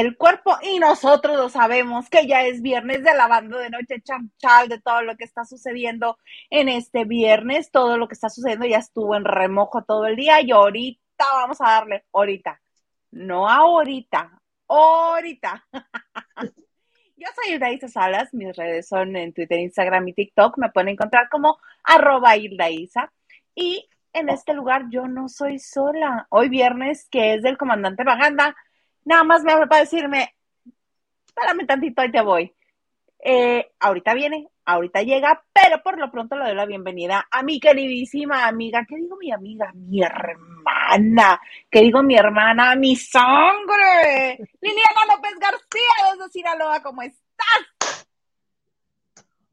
el cuerpo y nosotros lo sabemos que ya es viernes de lavando de noche, chanchal, de todo lo que está sucediendo en este viernes, todo lo que está sucediendo ya estuvo en remojo todo el día y ahorita vamos a darle, ahorita, no ahorita, ahorita. Yo soy Hilda Salas, mis redes son en Twitter, Instagram y TikTok, me pueden encontrar como arroba Hilda Isa. Y en este lugar yo no soy sola. Hoy viernes, que es del comandante Baganda, nada más me habla para decirme, espérame tantito, ahí te voy. Eh, ahorita viene, ahorita llega, pero por lo pronto le doy la bienvenida a mi queridísima amiga, ¿qué digo mi amiga? Mi hermana, ¿qué digo mi hermana? Mi sangre, Liliana López García desde Sinaloa, ¿cómo estás?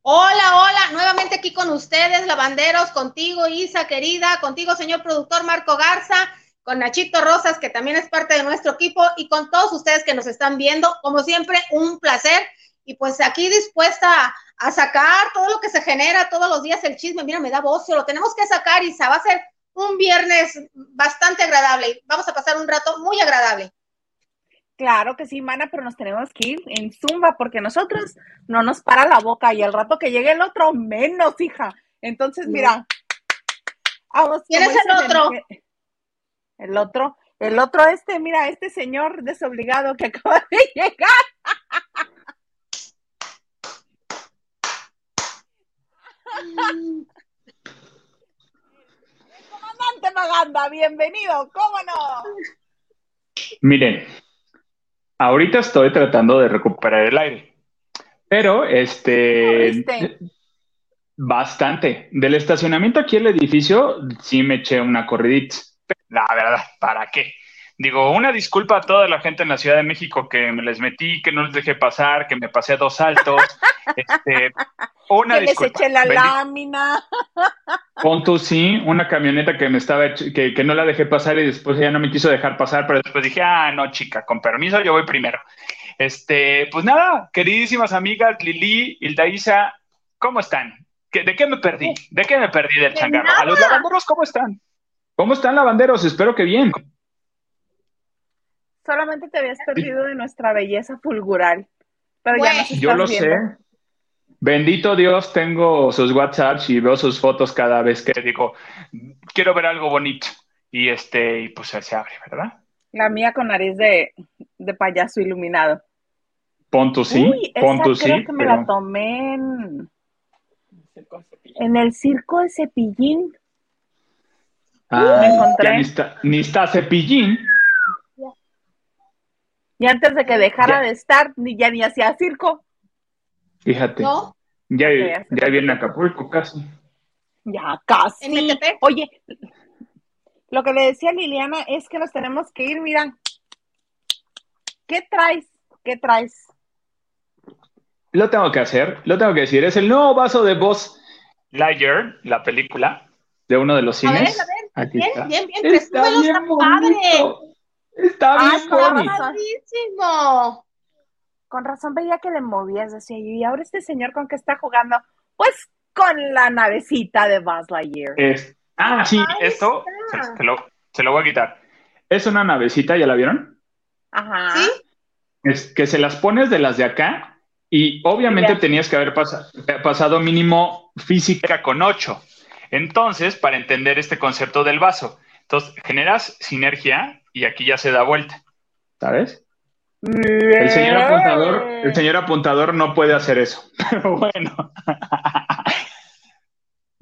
Hola, hola, nuevamente aquí con ustedes, lavanderos, contigo, Isa, querida, contigo, señor productor Marco Garza, con Nachito Rosas, que también es parte de nuestro equipo, y con todos ustedes que nos están viendo. Como siempre, un placer. Y pues aquí dispuesta a, sacar todo lo que se genera todos los días, el chisme. Mira, me da voz, lo tenemos que sacar, Isa. Va a ser un viernes bastante agradable. Vamos a pasar un rato muy agradable. Claro que sí, mana, pero nos tenemos que ir en zumba porque nosotros no nos para la boca y el rato que llegue el otro, menos, hija. Entonces, mira, vamos. ¿Quién es el otro? El otro, el otro, este, mira, este señor desobligado que acaba de llegar. comandante Maganda, bienvenido, ¿cómo no? Miren, ahorita estoy tratando de recuperar el aire, pero este, bastante. Del estacionamiento aquí el edificio sí me eché una corridita. La verdad, ¿para qué? Digo, una disculpa a toda la gente en la Ciudad de México que me les metí, que no les dejé pasar, que me pasé a dos saltos. este, una que les eché la lámina. Pon tú sí, una camioneta que me estaba que, que no la dejé pasar y después ella no me quiso dejar pasar, pero después dije, ah, no, chica, con permiso, yo voy primero. Este, pues nada, queridísimas amigas, Lili, Hildaísa, ¿cómo están? ¿De qué me perdí? ¿De qué me perdí del changarro? ¿A los lavanderos cómo están? ¿Cómo están lavanderos? Espero que bien. Solamente te habías perdido de nuestra belleza fulgural. Pero ya nos Yo lo sé. Bendito Dios, tengo sus WhatsApps y veo sus fotos cada vez que digo, quiero ver algo bonito. Y este, y pues se abre, ¿verdad? La mía con nariz de, payaso iluminado. Ponto sí, Uy, punto sí. Creo que me la tomé en, en el circo de cepillín. Ah, me encontré. ni está, cepillín. Y antes de que dejara de estar, ni ya ni hacía circo. Fíjate. Ya, ya viene Acapulco casi. Ya casi. Oye, lo que le decía Liliana es que nos tenemos que ir, mira. ¿Qué traes? ¿Qué traes? Lo tengo que hacer, lo tengo que decir. Es el nuevo vaso de voz Lightyear, la película de uno de los cines. A ver, a ver. Bien, bien, bien, Está bien padre. Está bien padrísimo. Con razón veía que le movías, decía yo, y ahora este señor con qué está jugando, pues con la navecita de Buzz Lightyear. ah, sí, esto se, lo, se, lo, voy a quitar. Es una navecita, ¿ya la vieron? Ajá. ¿Sí? Es que se las pones de las de acá y obviamente tenías que haber pasado mínimo física con 8. Entonces, para entender este concepto del vaso, entonces generas sinergia y aquí ya se da vuelta, ¿sabes? El señor apuntador, el señor apuntador no puede hacer eso, pero bueno.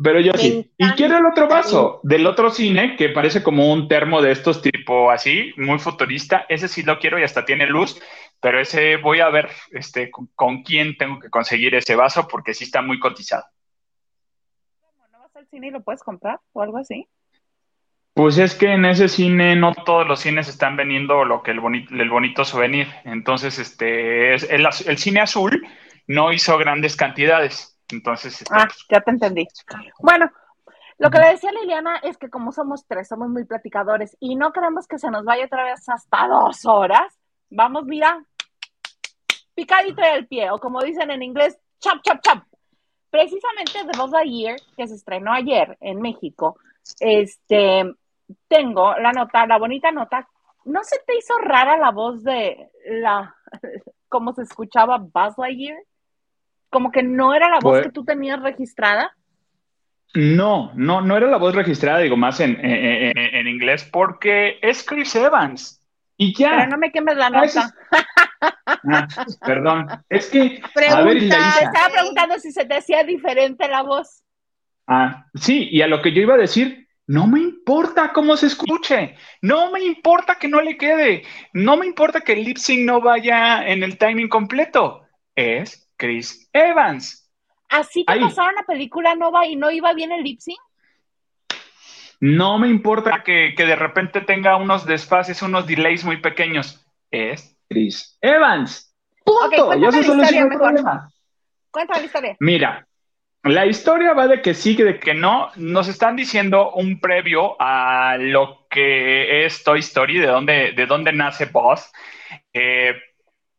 Pero yo sí. Y quiero el otro vaso del otro cine que parece como un termo de estos tipo así, muy futurista. Ese sí lo quiero y hasta tiene luz, pero ese voy a ver este, con, quién tengo que conseguir ese vaso porque sí está muy cotizado. ¿No vas al cine y lo puedes comprar o algo así? Pues es que en ese cine no todos los cines están vendiendo lo que el bonito, el bonito souvenir. Entonces, este, es, el, el, cine azul no hizo grandes cantidades. Entonces, este, ah, pues, ya te entendí. Bueno, lo que le decía Liliana es que como somos tres, somos muy platicadores y no queremos que se nos vaya otra vez hasta dos horas. Vamos, mira, picadito del pie, o como dicen en inglés, chop, chop, chop. Precisamente The Buzz Year, que se estrenó ayer en México, este, tengo la nota, la bonita nota ¿no se te hizo rara la voz de la, cómo se escuchaba Buzz Lightyear? Como que no era la voz Pues- que tú tenías registrada. No, no, no era la voz registrada, digo más en, en- en- en inglés, porque es Chris Evans. Y ya. Pero no me quemes la nota. Ah, perdón. Es que, a Pregunta. ver, Isa, Te estaba preguntando si se te hacía diferente la voz. Ah, sí, y a lo que yo iba a decir, no me importa cómo se escuche, no me importa que no le quede, no me importa que el lip sync no vaya en el timing completo. Es Chris Evans. Así te Ahí. pasaron la película Nova y no iba bien el lip sync. No me importa que, que de repente tenga unos desfases, unos delays muy pequeños. Es Chris Evans. Punto. Ok, cuéntame ya se solucionó el mejor. problema. Cuéntame la historia. Mira, la historia va de que sí, de que no. Nos están diciendo un previo a lo que es Toy Story, de dónde, de dónde nace Buzz. Eh,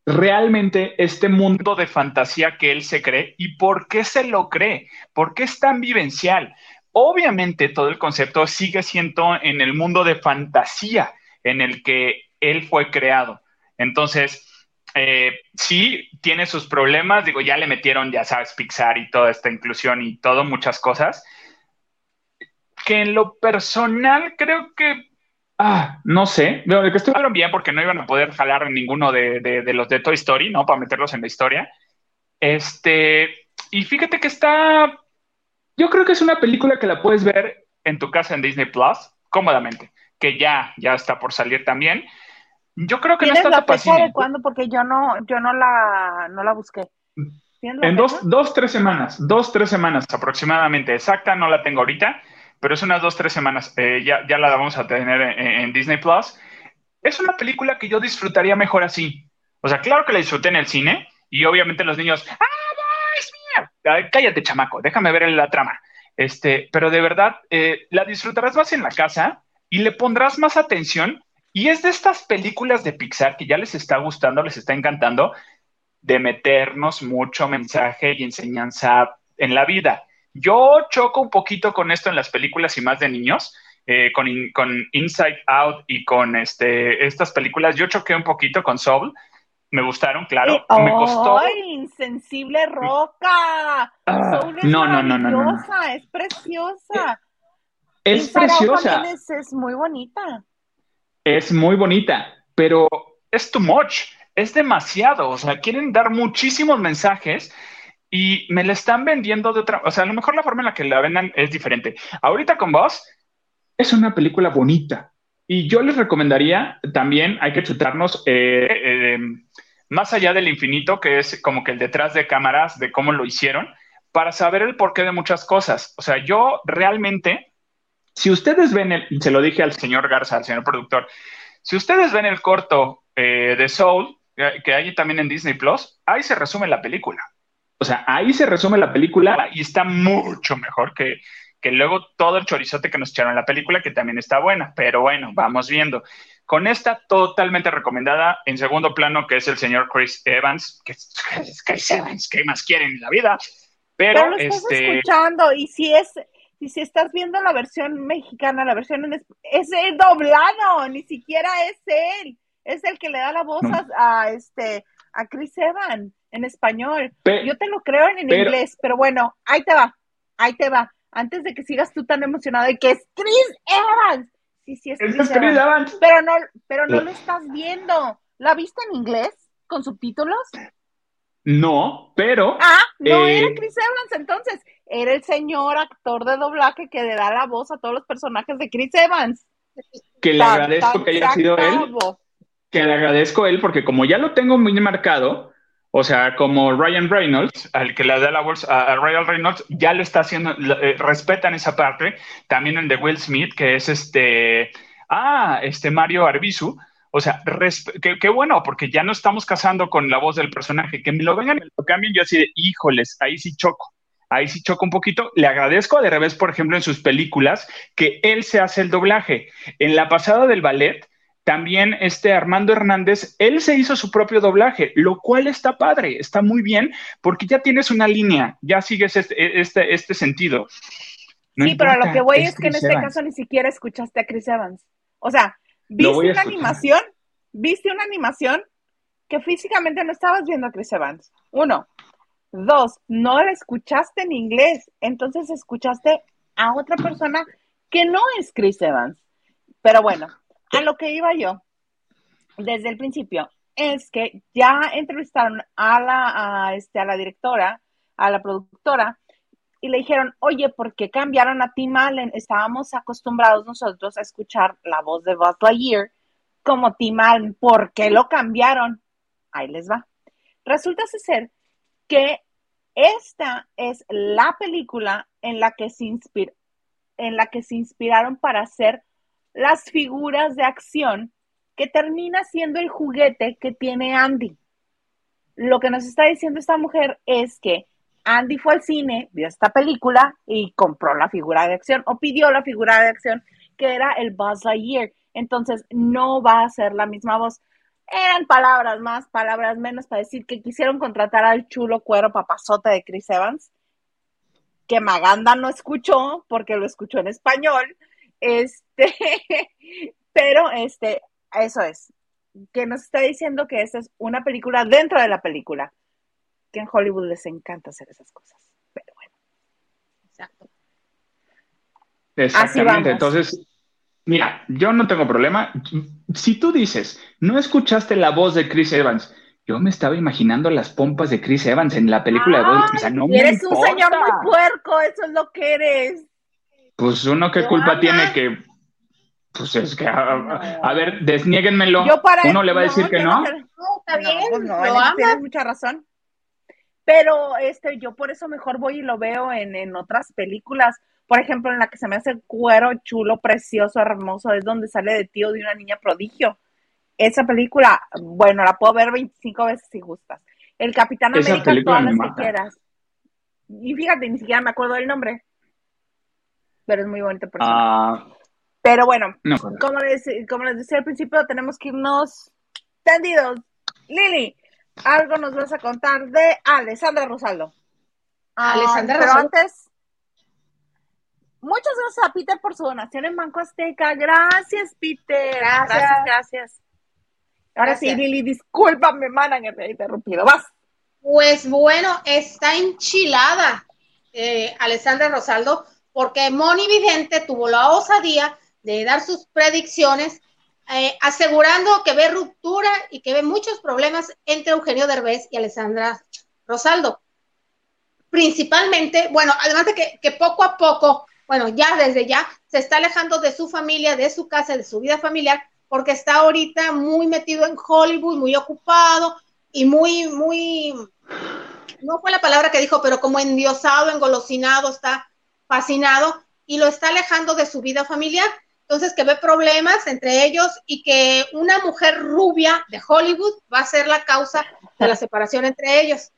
realmente este mundo de fantasía que él se cree y por qué se lo cree, por qué es tan vivencial. Obviamente todo el concepto sigue siendo en el mundo de fantasía en el que él fue creado. Entonces, eh, sí, tiene sus problemas, digo, ya le metieron, ya sabes, Pixar y toda esta inclusión y todo, muchas cosas, que en lo personal creo que, ah, no sé, Digo, que estuvieron bien porque no iban a poder jalar ninguno de, de- de los de Toy Story, ¿no? Para meterlos en la historia. Este, y fíjate que está, yo creo que es una película que la puedes ver en tu casa en Disney Plus, cómodamente, que ya, ya está por salir también. Yo creo que no ¿Tienes está la fecha de cuándo? Porque yo no, yo no la, no la busqué. ¿Tienes la En dos, dos, tres semanas, dos, tres semanas aproximadamente. Exacta no la tengo ahorita, pero es unas dos, tres semanas. Eh, ya, ya la vamos a tener en, en Disney Plus. Es una película que yo disfrutaría mejor así. O sea, claro que la disfruté en el cine y obviamente los niños, ¡ah, Buzz, mira! Ay, Cállate, chamaco, déjame ver la trama. Este, pero de verdad, eh, la disfrutarás más en la casa y le pondrás más atención. Y es de estas películas de Pixar que ya les está gustando, les está encantando, de meternos mucho mensaje y enseñanza en la vida. Yo choco un poquito con esto en las películas y más de niños, eh, con, in- con Inside Out y con este, estas películas. Yo choqué un poquito con Soul. Me gustaron, claro. Eh, Me costó. ¡Ay, insensible roca! Ah, Soul es no, no, no, no, no, es preciosa. Es Inside preciosa. es muy bonita. Es muy bonita, pero es too much, es demasiado, o sea, quieren dar muchísimos mensajes y me la están vendiendo de otra, o sea, a lo mejor la forma en la que la vendan es diferente. Ahorita con vos es una película bonita y yo les recomendaría también, hay que chutarnos eh, eh, más allá del infinito, que es como que el detrás de cámaras de cómo lo hicieron, para saber el porqué de muchas cosas. O sea, yo realmente si ustedes ven el, se lo dije al señor Garza, al señor productor, si ustedes ven el corto eh, de Soul, eh, que hay también en Disney Plus, ahí se resume la película. O sea, ahí se resume la película y está mucho mejor que, que luego todo el chorizote que nos echaron en la película, que también está buena. Pero bueno, vamos viendo. Con esta totalmente recomendada, en segundo plano, que es el señor Chris Evans, que es es Chris Evans, ¿qué más quieren en la vida? Pero, Pero lo estás este. escuchando y si es, y si estás viendo la versión mexicana, la versión en es, es el doblado, ni siquiera es él, es el que le da la voz No. a, a este a Chris Evans en español. pe- Yo te lo creo en, en Pero- inglés, pero bueno, ahí te va, ahí te va. Antes de que sigas tú tan emocionado de que es Chris Evans. Sí, sí, es es Chris Evans. Evans. Pero no, pero no La- lo estás viendo. ¿La viste en inglés? ¿Con subtítulos? No, pero Ah, no Eh, era Chris Evans entonces, era el señor actor de doblaje que le da la voz a todos los personajes de Chris Evans. que le Tan, agradezco tan, que haya sido él, que le agradezco a él, porque como ya lo tengo muy marcado, o sea, como Ryan Reynolds, al que le da la voz a, Ryan Reynolds, ya lo está haciendo, eh, respetan esa parte, también el de Will Smith, que es este, ah, este Mario Arbizu, o sea, qué bueno, porque ya no estamos casando con la voz del personaje, que me lo vengan y me lo cambien, yo así de, híjoles, ahí sí choco. Ahí sí choco un poquito. Le agradezco a De Revés, por ejemplo, en sus películas, que él se hace el doblaje. En la pasada del ballet, también este Armando Hernández, él se hizo su propio doblaje, lo cual está padre, está muy bien, porque ya tienes una línea, ya sigues este, este, este sentido. No sí, pero lo que voy es, que en este Evans. caso ni siquiera escuchaste a Chris Evans. O sea, ¿Viste una animación? ¿Viste una animación que físicamente no estabas viendo a Chris Evans? Uno. Dos, no la escuchaste en inglés, entonces escuchaste a otra persona que no es Chris Evans. Pero bueno, a lo que iba yo desde el principio es que ya entrevistaron a la, este, a la directora, a la productora, y le dijeron, oye, ¿por qué cambiaron a Tim Allen? Estábamos acostumbrados nosotros a escuchar la voz de Buzz Lightyear como Tim Allen. ¿Por qué lo cambiaron? Ahí les va. Resulta ser que esta es la película en la que se en la que se inspiraron para hacer las figuras de acción que termina siendo el juguete que tiene Andy. Lo que nos está diciendo esta mujer es que Andy fue al cine, vio esta película y compró la figura de acción o pidió la figura de acción que era el Buzz Lightyear. Entonces no va a ser la misma voz. Eran palabras más, palabras menos para decir que quisieron contratar al chulo cuero papazote de Chris Evans, que Maganda no escuchó porque lo escuchó en español. Este, pero este, eso es. Que nos está diciendo que esta es una película dentro de la película que en Hollywood les encanta hacer esas cosas. Pero bueno. Exacto. Exactamente. Entonces, mira, yo no tengo problema. Si tú dices, no escuchaste la voz de Chris Evans, yo me estaba imaginando las pompas de Chris Evans en la película de O sea, no eres un señor muy puerco, eso es lo que eres. Pues uno qué culpa tiene que pues es que, a, ver, desniéguenmelo. Uno le va a decir que no. No, está bien, pues no, tienes mucha razón. Pero este, yo por eso mejor voy y lo veo en, en otras películas. Por ejemplo, en la que se me hace cuero chulo, precioso, hermoso, es donde sale de tío de una niña prodigio. Esa película, bueno, la puedo ver 25 veces si gustas. El Capitán América, todas las que quieras. Y fíjate, ni siquiera me acuerdo del nombre. Pero es muy bonito persona. Ah, Pero bueno, como, les, como les decía al principio, tenemos que irnos tendidos. Lili, algo nos vas a contar de Alessandra Rosaldo. Ah, Alessandra pero antes, muchas gracias a Peter por su donación en Banco Azteca. Gracias, Peter. Gracias, gracias. Ahora sí, Lili, discúlpame, mana, que te he interrumpido. Vas. Pues bueno, está enchilada eh, Alessandra Rosaldo porque Moni Vidente tuvo la osadía de dar sus predicciones eh, asegurando que ve ruptura y que ve muchos problemas entre Eugenio Derbez y Alessandra Rosaldo. Principalmente, bueno, además de que, que poco a poco, bueno, ya desde ya, se está alejando de su familia, de su casa, de su vida familiar, porque está ahorita muy metido en Hollywood, muy ocupado y muy, muy, no fue la palabra que dijo, pero como endiosado, engolosinado, está fascinado y lo está alejando de su vida familiar. Entonces, que ve problemas entre ellos y que una mujer rubia de Hollywood va a ser la causa de la separación entre ellos.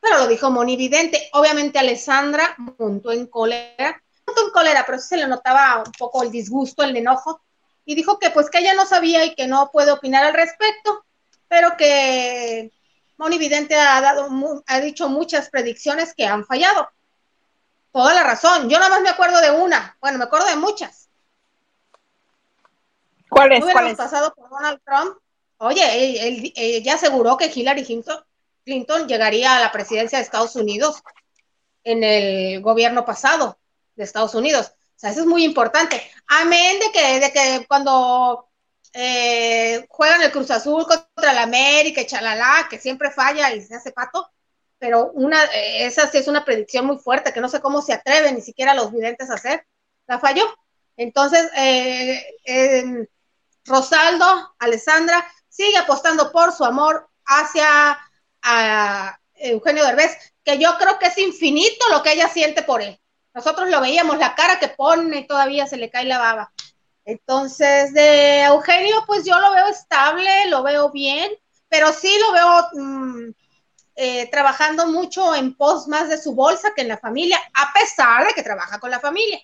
Pero lo dijo Moni Vidente. Obviamente, Alessandra montó en cólera, en cólera, pero se le notaba un poco el disgusto, el enojo, y dijo que pues que ella no sabía y que no puede opinar al respecto, pero que Moni Vidente ha, dado, ha dicho muchas predicciones que han fallado. Toda la razón. Yo nada más me acuerdo de una. Bueno, me acuerdo de muchas ¿Cuál es? ¿Cuál es? pasado por Donald Trump. Oye, él, ya aseguró que Hillary Clinton, llegaría a la presidencia de Estados Unidos en el gobierno pasado de Estados Unidos. O sea, eso es muy importante. Amén de que, de que cuando eh, juegan el Cruz Azul contra la América y chalala, que siempre falla y se hace pato, pero una, eh, esa sí es una predicción muy fuerte, que no sé cómo se atreven ni siquiera los videntes a hacer. La falló. Entonces, eh, Rosaldo, Alessandra, sigue apostando por su amor hacia a Eugenio Derbez, que yo creo que es infinito lo que ella siente por él. Nosotros lo veíamos, la cara que pone, todavía se le cae la baba. Entonces, de Eugenio, pues yo lo veo estable, lo veo bien, pero sí lo veo mm, eh, trabajando mucho en pos más de su bolsa que en la familia, a pesar de que trabaja con la familia.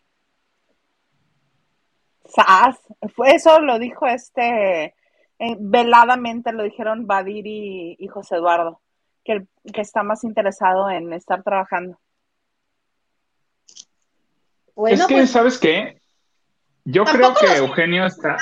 Eso lo dijo este, eh, veladamente lo dijeron Badir y, José Eduardo, que, que está más interesado en estar trabajando. Es que, pues, ¿sabes qué? Yo creo que Eugenio está...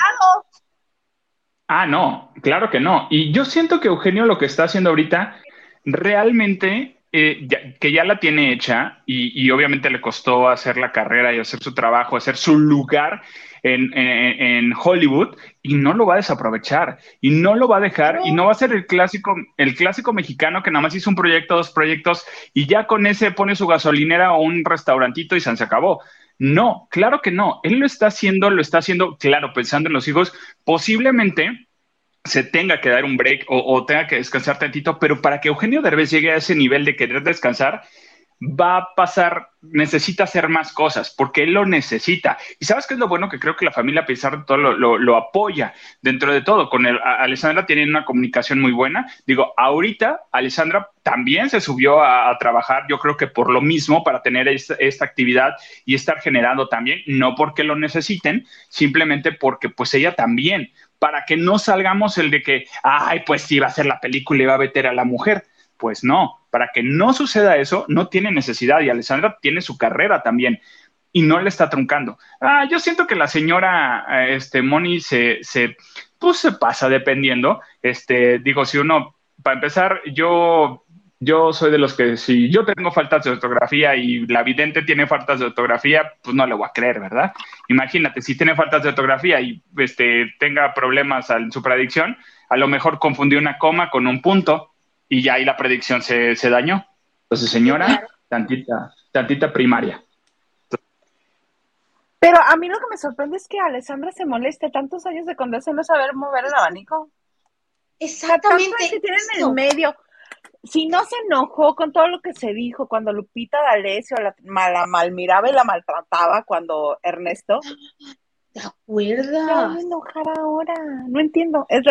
Ah, no, claro que no. Y yo siento que Eugenio lo que está haciendo ahorita realmente, eh, que ya la tiene hecha y, obviamente le costó hacer la carrera y hacer su trabajo, hacer su lugar en, Hollywood y no lo va a desaprovechar y no lo va a dejar y no va a ser el clásico, el clásico mexicano que nada más hizo un proyecto, dos proyectos y ya con ese pone su gasolinera o un restaurantito y se acabó. No, claro que no. Él lo está haciendo, lo está haciendo, claro, pensando en los hijos. Posiblemente se tenga que dar un break o, tenga que descansar tantito, pero para que Eugenio Derbez llegue a ese nivel de querer descansar, va a pasar, necesita hacer más cosas, porque él lo necesita. Y sabes qué es lo bueno que creo que la familia, de todo, lo, apoya dentro de todo. Con el, Alessandra tienen una comunicación muy buena. Digo, ahorita Alessandra también se subió a, trabajar, yo creo que por lo mismo, para tener esta, actividad y estar generando también, no porque lo necesiten, simplemente porque pues ella también, para que no salgamos el de que, ay, pues sí, va a hacer la película y va a meter a la mujer pues no, para que no suceda eso, no tiene necesidad y Alessandra tiene su carrera también y no le está truncando. Ah, yo siento que la señora este, Moni se, se, pues se pasa dependiendo. Este, digo, si uno, para empezar, yo, yo soy de los que si yo tengo faltas de ortografía y la vidente tiene faltas de ortografía, pues no le voy a creer, ¿verdad? Imagínate, si tiene faltas de ortografía y este, tenga problemas en su predicción, a lo mejor confundió una coma con un punto y ya ahí la predicción se, se dañó. Entonces, señora, tantita, tantita primaria. Pero a mí lo que me sorprende es que Alessandra se moleste tantos años de condesa no saber mover el abanico. Exactamente. Si tienen en el medio. Si no se enojó con todo lo que se dijo cuando Lupita D'Alessio la, la malmiraba y la maltrataba cuando Ernesto. ¿Te acuerdas? No enojar ahora. No entiendo. Es,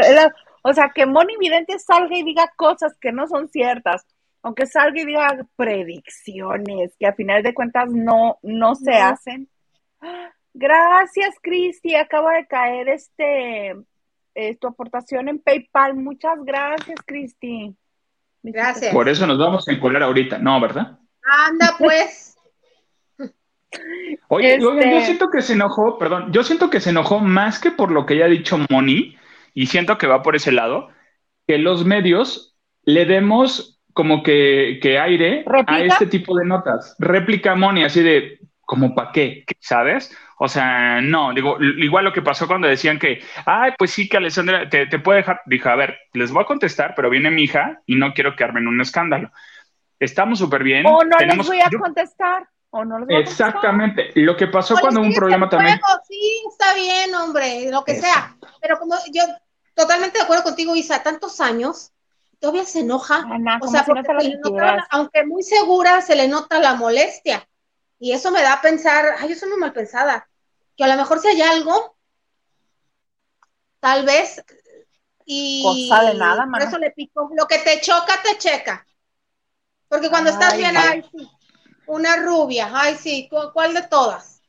o sea, que Moni Vidente salga y diga cosas que no son ciertas, aunque salga y diga predicciones que a final de cuentas no, no se hacen. Gracias, Cristi. Acaba de caer este eh, tu aportación en PayPal. Muchas gracias, Cristi. Gracias. Por eso nos vamos a encolar ahorita, ¿no? ¿Verdad? Anda, pues. Oye, yo este siento que se enojó, perdón, yo siento que se enojó más que por lo que ya ha dicho Moni, y siento que va por ese lado, que los medios le demos como que, aire a este tipo de notas. Réplica Moni, así de, como para qué, ¿sabes? O sea, no, digo, igual lo que pasó cuando decían que, ay, pues sí, que Alessandra te, puede dejar. Dije, a ver, les voy a contestar, pero viene mi hija y no quiero que armen un escándalo. Estamos súper bien. O no les voy a contestar. O no les voy Exactamente. Lo que pasó cuando hubo un problema también. Sí, está bien, hombre, lo que sea. Pero como yo totalmente de acuerdo contigo, Isa, tantos años, todavía se enoja. o sea, porque aunque muy segura, se le nota la molestia. Y eso me da a pensar, ay, yo soy muy mal pensada, que a lo mejor si hay algo, tal vez, y de nada, por eso le pico, lo que te choca, te checa. Porque cuando estás bien, ay, sí, una rubia, ay, sí, ¿cuál de todas?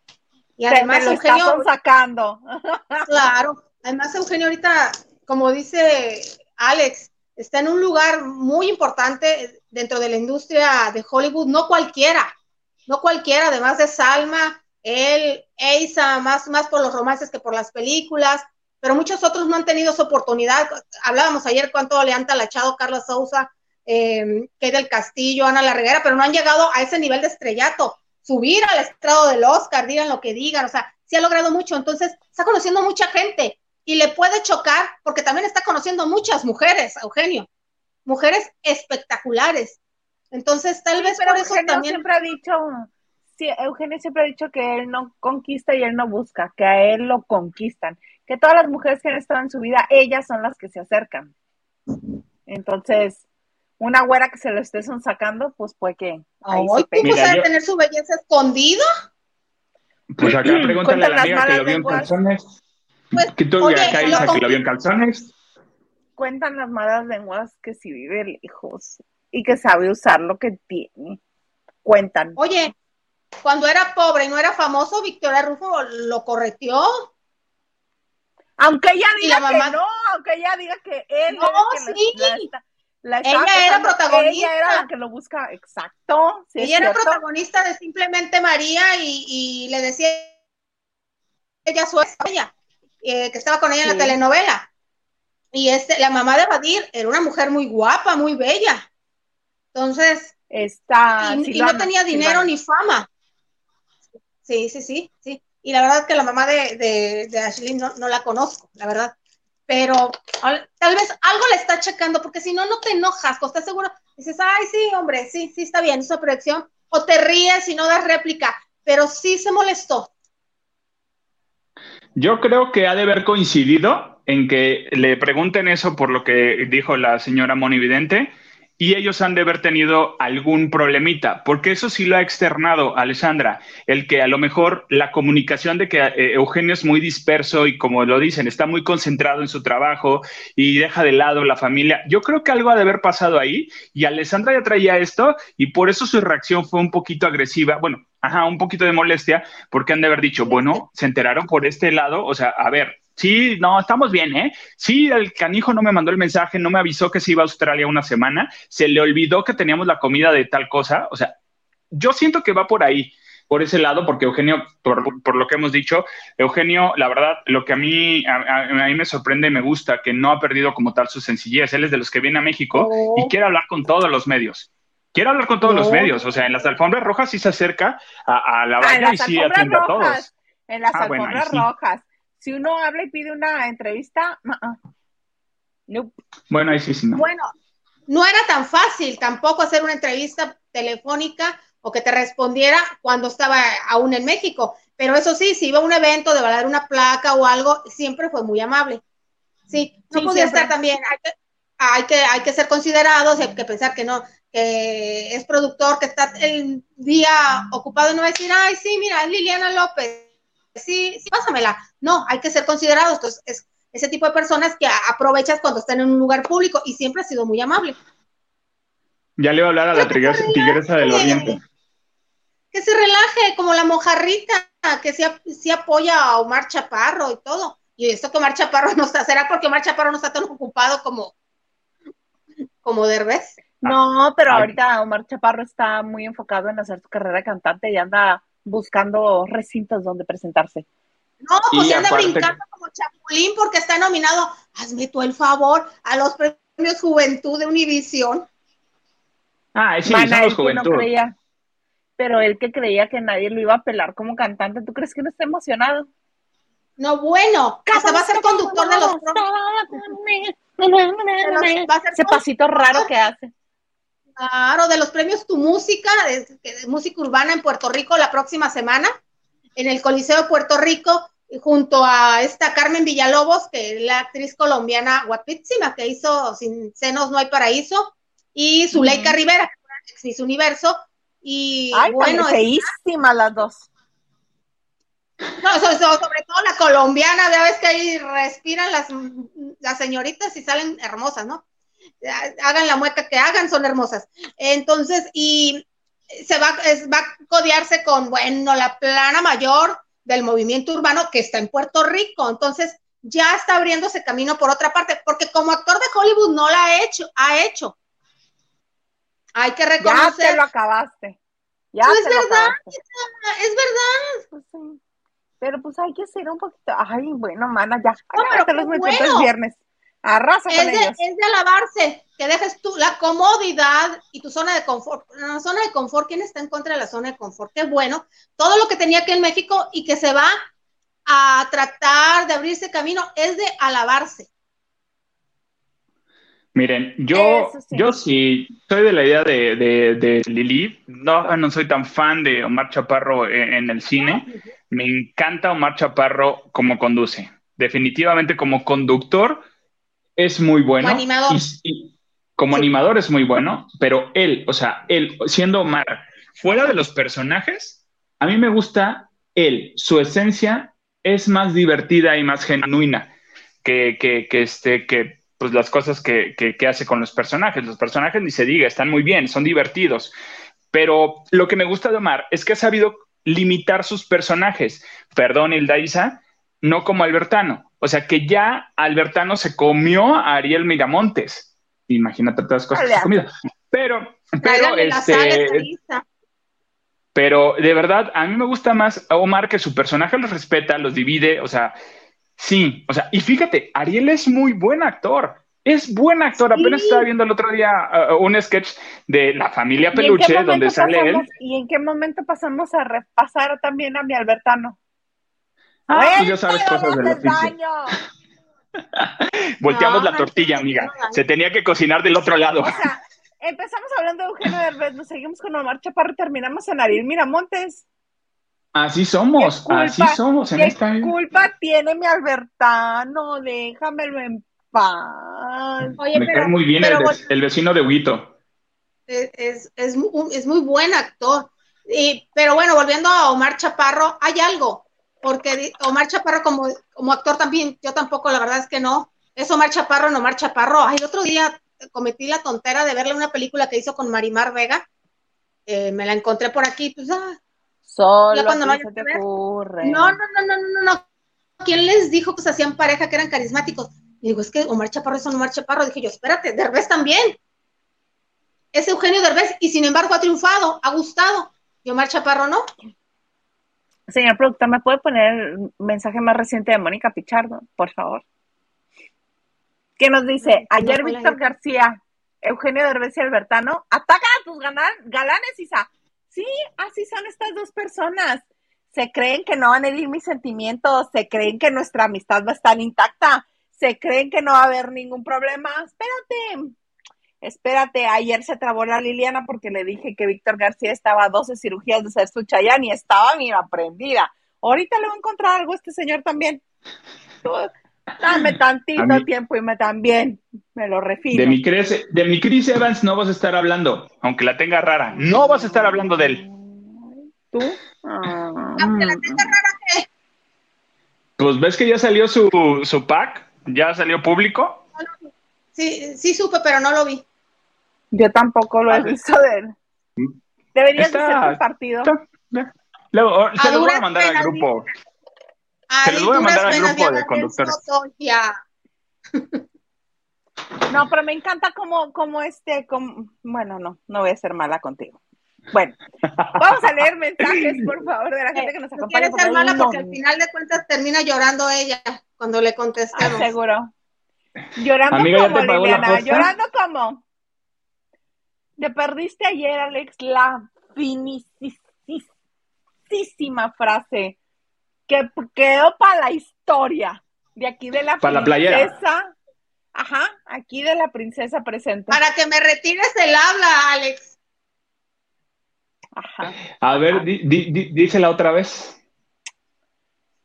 Y además, Eugenio. sacando. Claro, además, Eugenio ahorita como dice Alex, está en un lugar muy importante dentro de la industria de Hollywood, no cualquiera, no cualquiera, además de Salma, él, Eisa, más, más por los romances que por las películas, pero muchos otros no han tenido esa oportunidad. Hablábamos ayer cuánto le han talachado Carla Souza, eh, del Castillo, Ana Larreguera, pero no han llegado a ese nivel de estrellato, subir al estrado del Oscar, digan lo que digan, o sea, sí ha logrado mucho, entonces está conociendo mucha gente, y le puede chocar porque también está conociendo muchas mujeres, Eugenio, mujeres espectaculares. Entonces, tal vez por eso también. siempre ha dicho, sí, Eugenio siempre ha dicho que él no conquista y él no busca, que a él lo conquistan, que todas las mujeres que han estado en su vida, ellas son las que se acercan. Entonces, una güera que se lo esté sacando, pues puede que. ¿Cómo sabe tener su belleza escondida? Pues acá pregúntale a la amiga que lo vio en calzones. Pues, que tú acá que lo vio en calzones. Cuentan las malas lenguas que si vive lejos y que sabe usar lo que tiene. Cuentan. Oye, cuando era pobre y no era famoso, Victoria Rufo lo correteó. Aunque ella diga que no, aunque ella diga que él. No, sí. ella era protagonista. Ella era la que lo busca, exacto. ella era protagonista de Simplemente María y, le decía ella su ella. Eh, que estaba con ella en la telenovela. Y este, la mamá de Badir era una mujer muy guapa, muy bella. Entonces, Está y, no tenía dinero ni fama. Sí, sí, sí, sí. Y la verdad es que la mamá de, de, Ashley no, no, la conozco, la verdad. Pero tal vez algo le está checando, porque si no, no te enojas, ¿estás seguro? Dices, ay, sí, hombre, sí, sí, está bien, esa proyección. O te ríes y no das réplica, pero sí se molestó. Yo creo que ha de haber coincidido en que le pregunten eso por lo que dijo la señora Monividente y ellos han de haber tenido algún problemita, porque eso sí lo ha externado Alessandra, el que a lo mejor la comunicación de que eh, Eugenio es muy disperso y como lo dicen, está muy concentrado en su trabajo y deja de lado la familia. Yo creo que algo ha de haber pasado ahí y Alessandra ya traía esto y por eso su reacción fue un poquito agresiva, bueno, ajá, un poquito de molestia, porque han de haber dicho, bueno, se enteraron por este lado, o sea, a ver, Sí, no, estamos bien, ¿eh? Sí, el canijo no me mandó el mensaje, no me avisó que se iba a Australia una semana, se le olvidó que teníamos la comida de tal cosa. O sea, yo siento que va por ahí, por ese lado, porque Eugenio, por, lo que hemos dicho, Eugenio, la verdad, lo que a mí, a, mí me sorprende y me gusta, que no ha perdido como tal su sencillez. Él es de los que viene a México y oh. quiere hablar con todos los medios. Quiere hablar con todos los medios, o sea, en las alfombras rojas sí se acerca a, la valla y sí atiende a todos. En las ah, alfombras rojas si uno habla y pide una entrevista, Bueno, ahí sí, sí, no. Bueno, no era tan fácil tampoco hacer una entrevista telefónica o que te respondiera cuando estaba aún en México. Pero eso sí, si iba a un evento de valer una placa o algo, siempre fue muy amable. Sí, no podía estar también. Hay que, hay que, ser considerados, hay que pensar que no, que es productor, que está el día ocupado y no decir, ay, sí, mira, es Liliana López sí, sí, pásamela. No, hay que ser considerados. Entonces, es ese tipo de personas que aprovechas cuando están en un lugar público y siempre ha sido muy amable. Ya le voy a hablar a la tigresa, del oriente. Que se relaje, como la mojarrita, que sí, apoya a Omar Chaparro y todo. Y esto que Omar Chaparro no está, ¿será porque Omar Chaparro no está tan ocupado como, como Derbez? No, pero ahorita Omar Chaparro está muy enfocado en hacer su carrera de cantante y anda buscando recintos donde presentarse. No, pues anda brincando como Chapulín porque está nominado, hazme tú el favor, a los premios Juventud de Univisión. Ah, sí, Mana, Juventud. No creía, pero él que creía que nadie lo iba a pelar como cantante, ¿tú crees que no está emocionado? No, bueno, hasta va a ser conductor de los Ese pasito raro que hace. Claro, de los premios Tu Música, de, música urbana en Puerto Rico la próxima semana, en el Coliseo de Puerto Rico, junto a esta Carmen Villalobos, que es la actriz colombiana guapísima, que hizo Sin senos no hay paraíso, y Zuleika Rivera, que es Universo, y Ay, bueno, feísima las dos. No, sobre, sobre, todo la colombiana, ya ves que ahí respiran las, las señoritas y salen hermosas, ¿no? Hagan la mueca que hagan, son hermosas. Entonces, y se va, va a codearse con, bueno, la plana mayor del movimiento urbano que está en Puerto Rico. Entonces, ya está abriéndose camino por otra parte, porque como actor de Hollywood no la ha hecho, ha hecho. Hay que reconocer. Ya te lo acabaste. Ya es verdad, es verdad. Pues pero pues hay que ser un poquito. Ay, bueno, mana, ya. No, pero los bueno. viernes. Arrasa es, de, es de alabarse, que dejes tú la comodidad y tu zona de confort. La zona de confort, ¿quién está en contra de la zona de confort? Qué bueno. Todo lo que tenía aquí en México y que se va a tratar de abrirse camino es de alabarse. Miren, yo sí. yo sí soy de la idea de, de, Lili. No, no soy tan fan de Omar Chaparro en, en el cine. Me encanta Omar Chaparro como conduce. Definitivamente como conductor es muy bueno. Como animador. como animador es muy bueno, pero él, o sea, él siendo Omar, fuera de los personajes, a mí me gusta él, su esencia es más divertida y más genuina que, que, que este, que pues las cosas que, que, hace con los personajes. Los personajes ni se diga, están muy bien, son divertidos. Pero lo que me gusta de Omar es que ha sabido limitar sus personajes. Perdón, Hilda no como Albertano. O sea que ya Albertano se comió a Ariel Miramontes. Imagínate todas las cosas que comido. Pero, pero, este, pero de verdad, a mí me gusta más a Omar que su personaje los respeta, los divide, o sea, Sí, o sea, y fíjate, Ariel es muy buen actor. Es buen actor. Apenas estaba viendo el otro día uh, un sketch de la familia Peluche donde sale él. ¿Y en qué momento pasamos a repasar también a mi Albertano? Ah, pues ya sabes cosas del oficio. Volteamos la tortilla, amiga. Se tenía que cocinar del otro lado. O sea, empezamos hablando de Eugenio Derbez, nos seguimos con Omar Chaparro y terminamos en Ariel Miramontes. Así somos, así somos en ¿qué esta culpa tiene mi Albertano? Déjamelo en paz. Oye, Me cae muy bien el, vecino de Huito. Es, es, muy buen actor. Y, pero bueno, volviendo a Omar Chaparro, hay algo, porque Omar Chaparro como, como actor también, yo tampoco, la verdad es que no. Es Omar Chaparro, no Omar Chaparro. Ay, el otro día cometí la tontera de verle una película que hizo con Marimar Vega. Eh, me la encontré por aquí, pues, ah, Solo cuando no, se te ocurre. No, no, no, no, no, no. ¿Quién les dijo que se hacían pareja, que eran carismáticos? Y digo, es que Omar Chaparro es Omar Chaparro. Dije yo, espérate, Derbez también. Es Eugenio Derbez y sin embargo ha triunfado, ha gustado. Y Omar Chaparro no. Señor productor, ¿me puede poner el mensaje más reciente de Mónica Pichardo, por favor? ¿Qué nos dice? Ayer Víctor García, Eugenio Derbez y Albertano, ataca a tus galanes, Isa. Sí, así son estas dos personas. Se creen que no van a herir mis sentimientos, se creen que nuestra amistad va a estar intacta, se creen que no va a haber ningún problema. Espérate, espérate. Ayer se trabó la Liliana porque le dije que Víctor García estaba a 12 cirugías de ser su chayán y estaba, mira, prendida. Ahorita le voy a encontrar algo a este señor también. Dame tantito tiempo y me también me lo refino. De mi, Chris, de mi Chris Evans no vas a estar hablando, aunque la tenga rara. No vas a estar hablando de él. ¿Tú? aunque la tenga rara, ¿qué? Pues ves que ya salió su, su pack, ya salió público. Sí, sí supe, pero no lo vi. Yo tampoco lo he visto de él. Deberías de ser tu partido. Luego, se lo voy a mandar al grupo. Se los voy a mandar al grupo de conductores. No, pero me encanta como, como este, como, bueno, no, no voy a ser mala contigo. Bueno, vamos a leer mensajes, por favor, de la gente que nos acompaña. No ser mala porque al final de cuentas termina llorando ella cuando le contestamos. Ah, seguro. Llorando como, Liliana, llorando como. Te perdiste ayer, Alex, la finísima frase que quedó para la historia de aquí de la para princesa. La Ajá, aquí de la princesa presente. Para que me retires el habla, Alex. Ajá. A ver, dísela otra vez.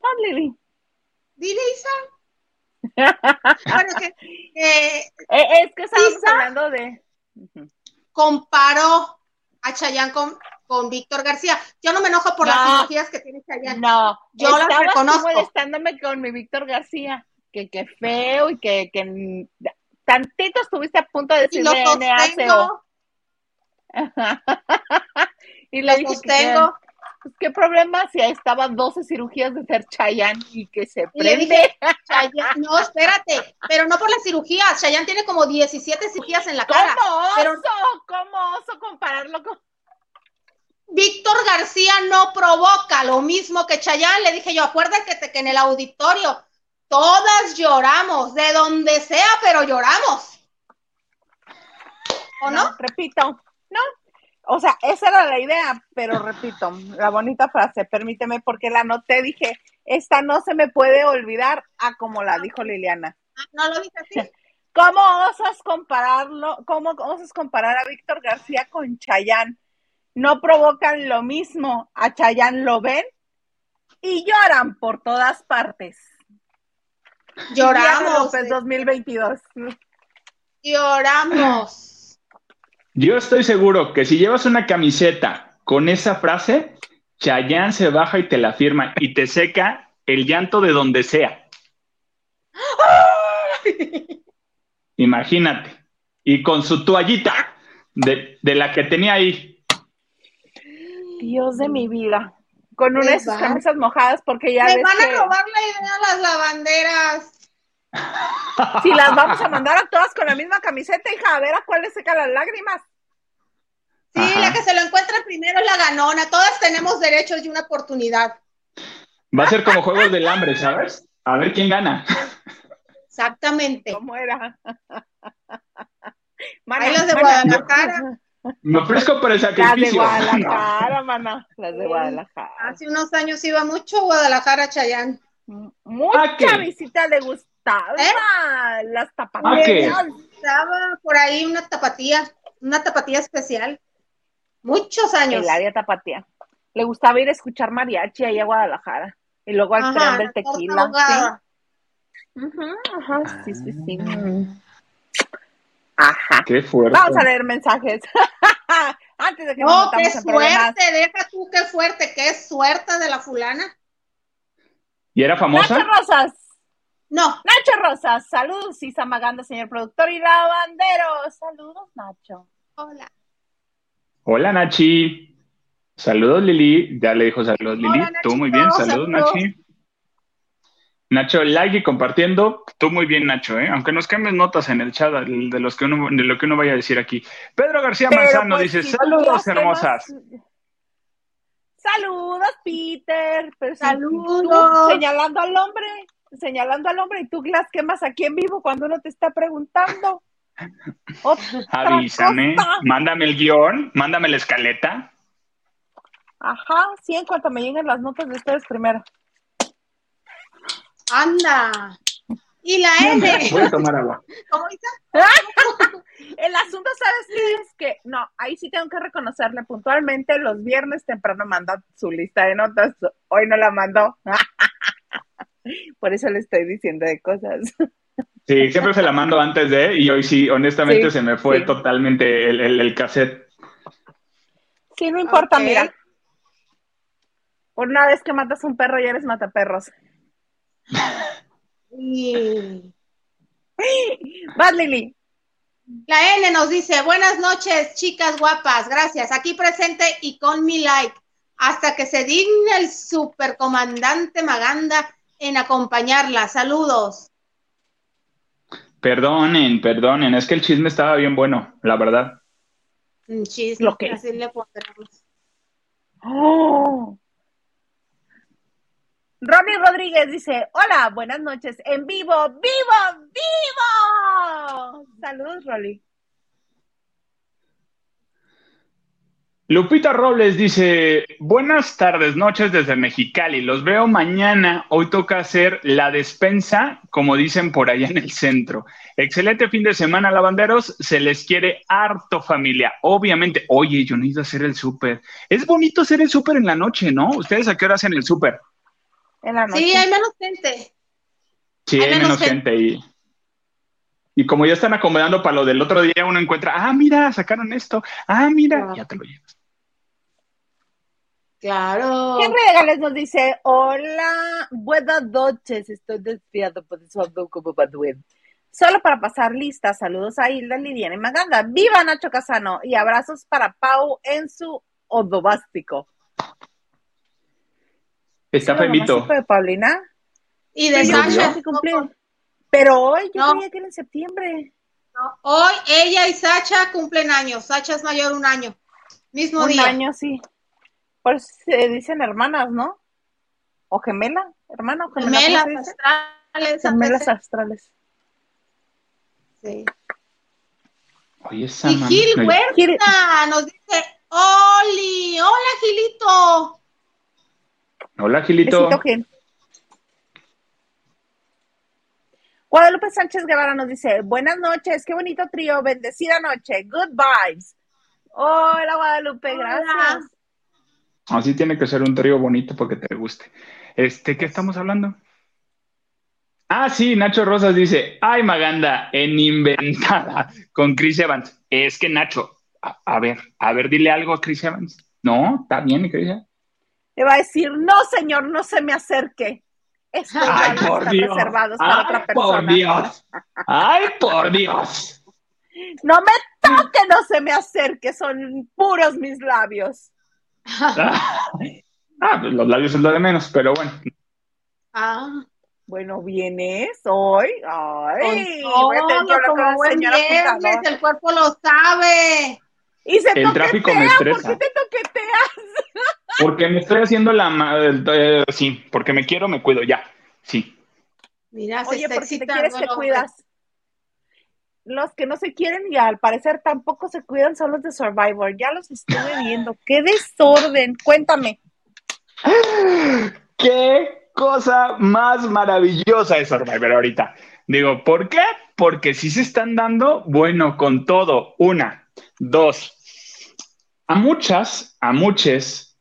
Ah, Lili. Dile, Isa. bueno, que, eh, es que estábamos hablando de. Comparó a Chayanne con con Víctor García. Yo no me enojo por las cirugías que tiene allá. No, yo las reconozco. molestándome con mi Víctor García, que qué feo y que, que tantito estuviste a punto de decir NACO. y le dije que, pues, qué problema si estaba 12 cirugías de ser Chayanne y que se prende. no, espérate, pero no por las cirugías. Chayanne tiene como 17 cirugías en la cara. ¿Cómo oso? ¿Cómo oso compararlo con Víctor García no provoca lo mismo que Chayán. Le dije yo, acuérdate que en el auditorio todas lloramos, de donde sea, pero lloramos. ¿O no? Repito, no. O sea, esa era la idea, pero repito, la bonita frase, permíteme, porque la noté, dije, esta no se me puede olvidar a como la dijo Liliana. Ah, no lo dije así. ¿Cómo osas compararlo? ¿Cómo osas comparar a Víctor García con Chayán? no provocan lo mismo. A Chayanne lo ven y lloran por todas partes. Lloramos. en 2022. Lloramos. Yo estoy seguro que si llevas una camiseta con esa frase, Chayanne se baja y te la firma y te seca el llanto de donde sea. Imagínate. Y con su toallita de, de la que tenía ahí. Dios de mi vida. Con una de sus camisas mojadas porque ya Me van a robar la idea las lavanderas. Si las vamos a mandar a todas con la misma camiseta, hija, a ver a cuál le seca las lágrimas. Sí, la que se lo encuentra primero es la ganona. Todas tenemos derechos y una oportunidad. Va a ser como Juegos del Hambre, ¿sabes? A ver quién gana. Exactamente. ¿Cómo era? Ahí los de Guadalajara. Me ofrezco por el Las de sacrificio. Guadalajara, mana. Las de Guadalajara. Hace unos años iba mucho a Guadalajara, Chayán. Mucha ¿A qué? visita le gustaba. ¿Eh? Las ¿A tapatías. qué? Estaba por ahí una tapatía, una tapatía especial. Muchos años. El área tapatía. Le gustaba ir a escuchar mariachi ahí a Guadalajara. Y luego al tren del tequila. Sí. Ajá, sí, sí, sí. Ajá. Qué fuerte. Vamos a leer mensajes. Antes de que No, qué problemas. suerte, deja tú qué fuerte, qué suerte de la fulana. ¿Y era famosa? Nacho Rosas. No, Nacho Rosas. Saludos, Isa Maganda, señor productor y lavandero. Saludos, Nacho. hola. Hola, Nachi. Saludos, Lili. Ya le dijo saludos, Lili. Hola, Tú muy bien. Saludos, saludos. Nachi. Nacho, like y compartiendo. Tú muy bien, Nacho, ¿eh? Aunque nos cambies notas en el chat de, los que uno, de lo que uno vaya a decir aquí. Pedro García Pero, Manzano pues, dice, si saludos, hermosas. más- Saludos, Peter. Pero Saludos. tú señalando al hombre, señalando al hombre y tú las quemas aquí en vivo cuando uno te está preguntando. Avísame, cosa. mándame el guion, mándame la escaleta. Ajá, sí, en cuanto me lleguen las notas de ustedes primero. Anda. Y la N. Voy a tomar agua. ¿Cómo dice? El asunto, ¿sabes qué es? Que no, ahí sí tengo que reconocerle puntualmente, los viernes temprano manda su lista de notas, hoy no la mandó. Por eso le estoy diciendo de cosas. Sí, siempre se la mando antes de, y hoy sí, honestamente Sí, se me fue sí. totalmente el, el, el cassette. Sí, no importa, Ok. mira. Por una vez que matas un perro, ya eres mataperros. Y Vas, Lili. la N nos dice, buenas noches, chicas guapas, gracias. Aquí presente y con mi like. Hasta que se digne el supercomandante Maganda en acompañarla. Saludos. Perdonen, perdonen, es que el chisme estaba bien bueno, la verdad. Un chisme, Lo que- así le pondremos. Oh. Ronnie Rodríguez dice, hola, buenas noches, en vivo, vivo, vivo. Saludos, Rolly. Lupita Robles dice, buenas tardes, noches desde Mexicali, los veo mañana, hoy toca hacer la despensa, como dicen por allá en el centro. Excelente fin de semana, lavanderos, se les quiere harto familia, obviamente, oye, yo necesito hacer el súper. Es bonito hacer el súper en la noche, ¿no? ¿Ustedes a qué hora hacen el súper? En la noche. Sí, hay menos gente. Sí, Hay hay menos menos gente y, y como ya están acomodando para lo del otro día, uno encuentra, ah, mira, sacaron esto, ah, mira, Ah. ya te lo llevas. Claro. Henry Gales nos dice, hola, buenas noches, estoy desviado, por eso ando como Badwin. Solo para pasar lista, saludos a Hilda, Lidiana y Maganda. ¡Viva Nacho Casano! Y abrazos para Pau en su odobástico. Está ¿Sí, femito. de Paulina? Y de Sasha. Pero hoy yo No. creía que era en septiembre. No, Hoy ella y Sacha cumplen años. Sacha es mayor un año. Mismo Un día. año, sí. Por eso se dicen hermanas, ¿no? O gemela, hermana o gemela. Gemelas astrales. Gemelas astrales. Sí. Oye, esa Y Gil Huerta nos dice, Oli, hola Gilito. Hola, Gilito. Besito, Gil. Guadalupe Sánchez Guevara nos dice, buenas noches, qué bonito trío, bendecida noche, good vibes. Hola Guadalupe, Hola. gracias. Así tiene que ser un trío bonito porque te guste. Este, ¿qué estamos hablando? Ah, sí, Nacho Rosas dice, ay, Maganda, en inventada con Chris Evans. Es que Nacho, a, a ver, a ver, dile algo a Chris Evans. No, está bien, Chris Evans. Le va a decir, no señor, no se me acerque. Estos Ay, por Dios. reservados para Ay, otra por persona. Dios. Ay, por Dios. No me toque, no se me acerque, son puros mis labios. Ah, pues los labios es lo de menos, pero bueno. Ah, Bueno, ¿vienes hoy? Ay, con voy a tener que todo, hablar con buen viernes, el cuerpo lo sabe. Y se El tráfico me toquetea, ¿por estresa. qué te toqueteas? Porque me estoy haciendo la... ma- eh, sí, porque me quiero, me cuido, ya. Sí. Mira, se Oye, está porque te quieres te hombre. cuidas. Los que no se quieren y al parecer tampoco se cuidan son los de Survivor. Ya los estuve viendo. ¡Qué desorden! Cuéntame. ¡Qué cosa más maravillosa es Survivor ahorita! Digo, ¿por qué? Porque si se están dando, bueno, con todo. Una, dos. A muchas, a muchos,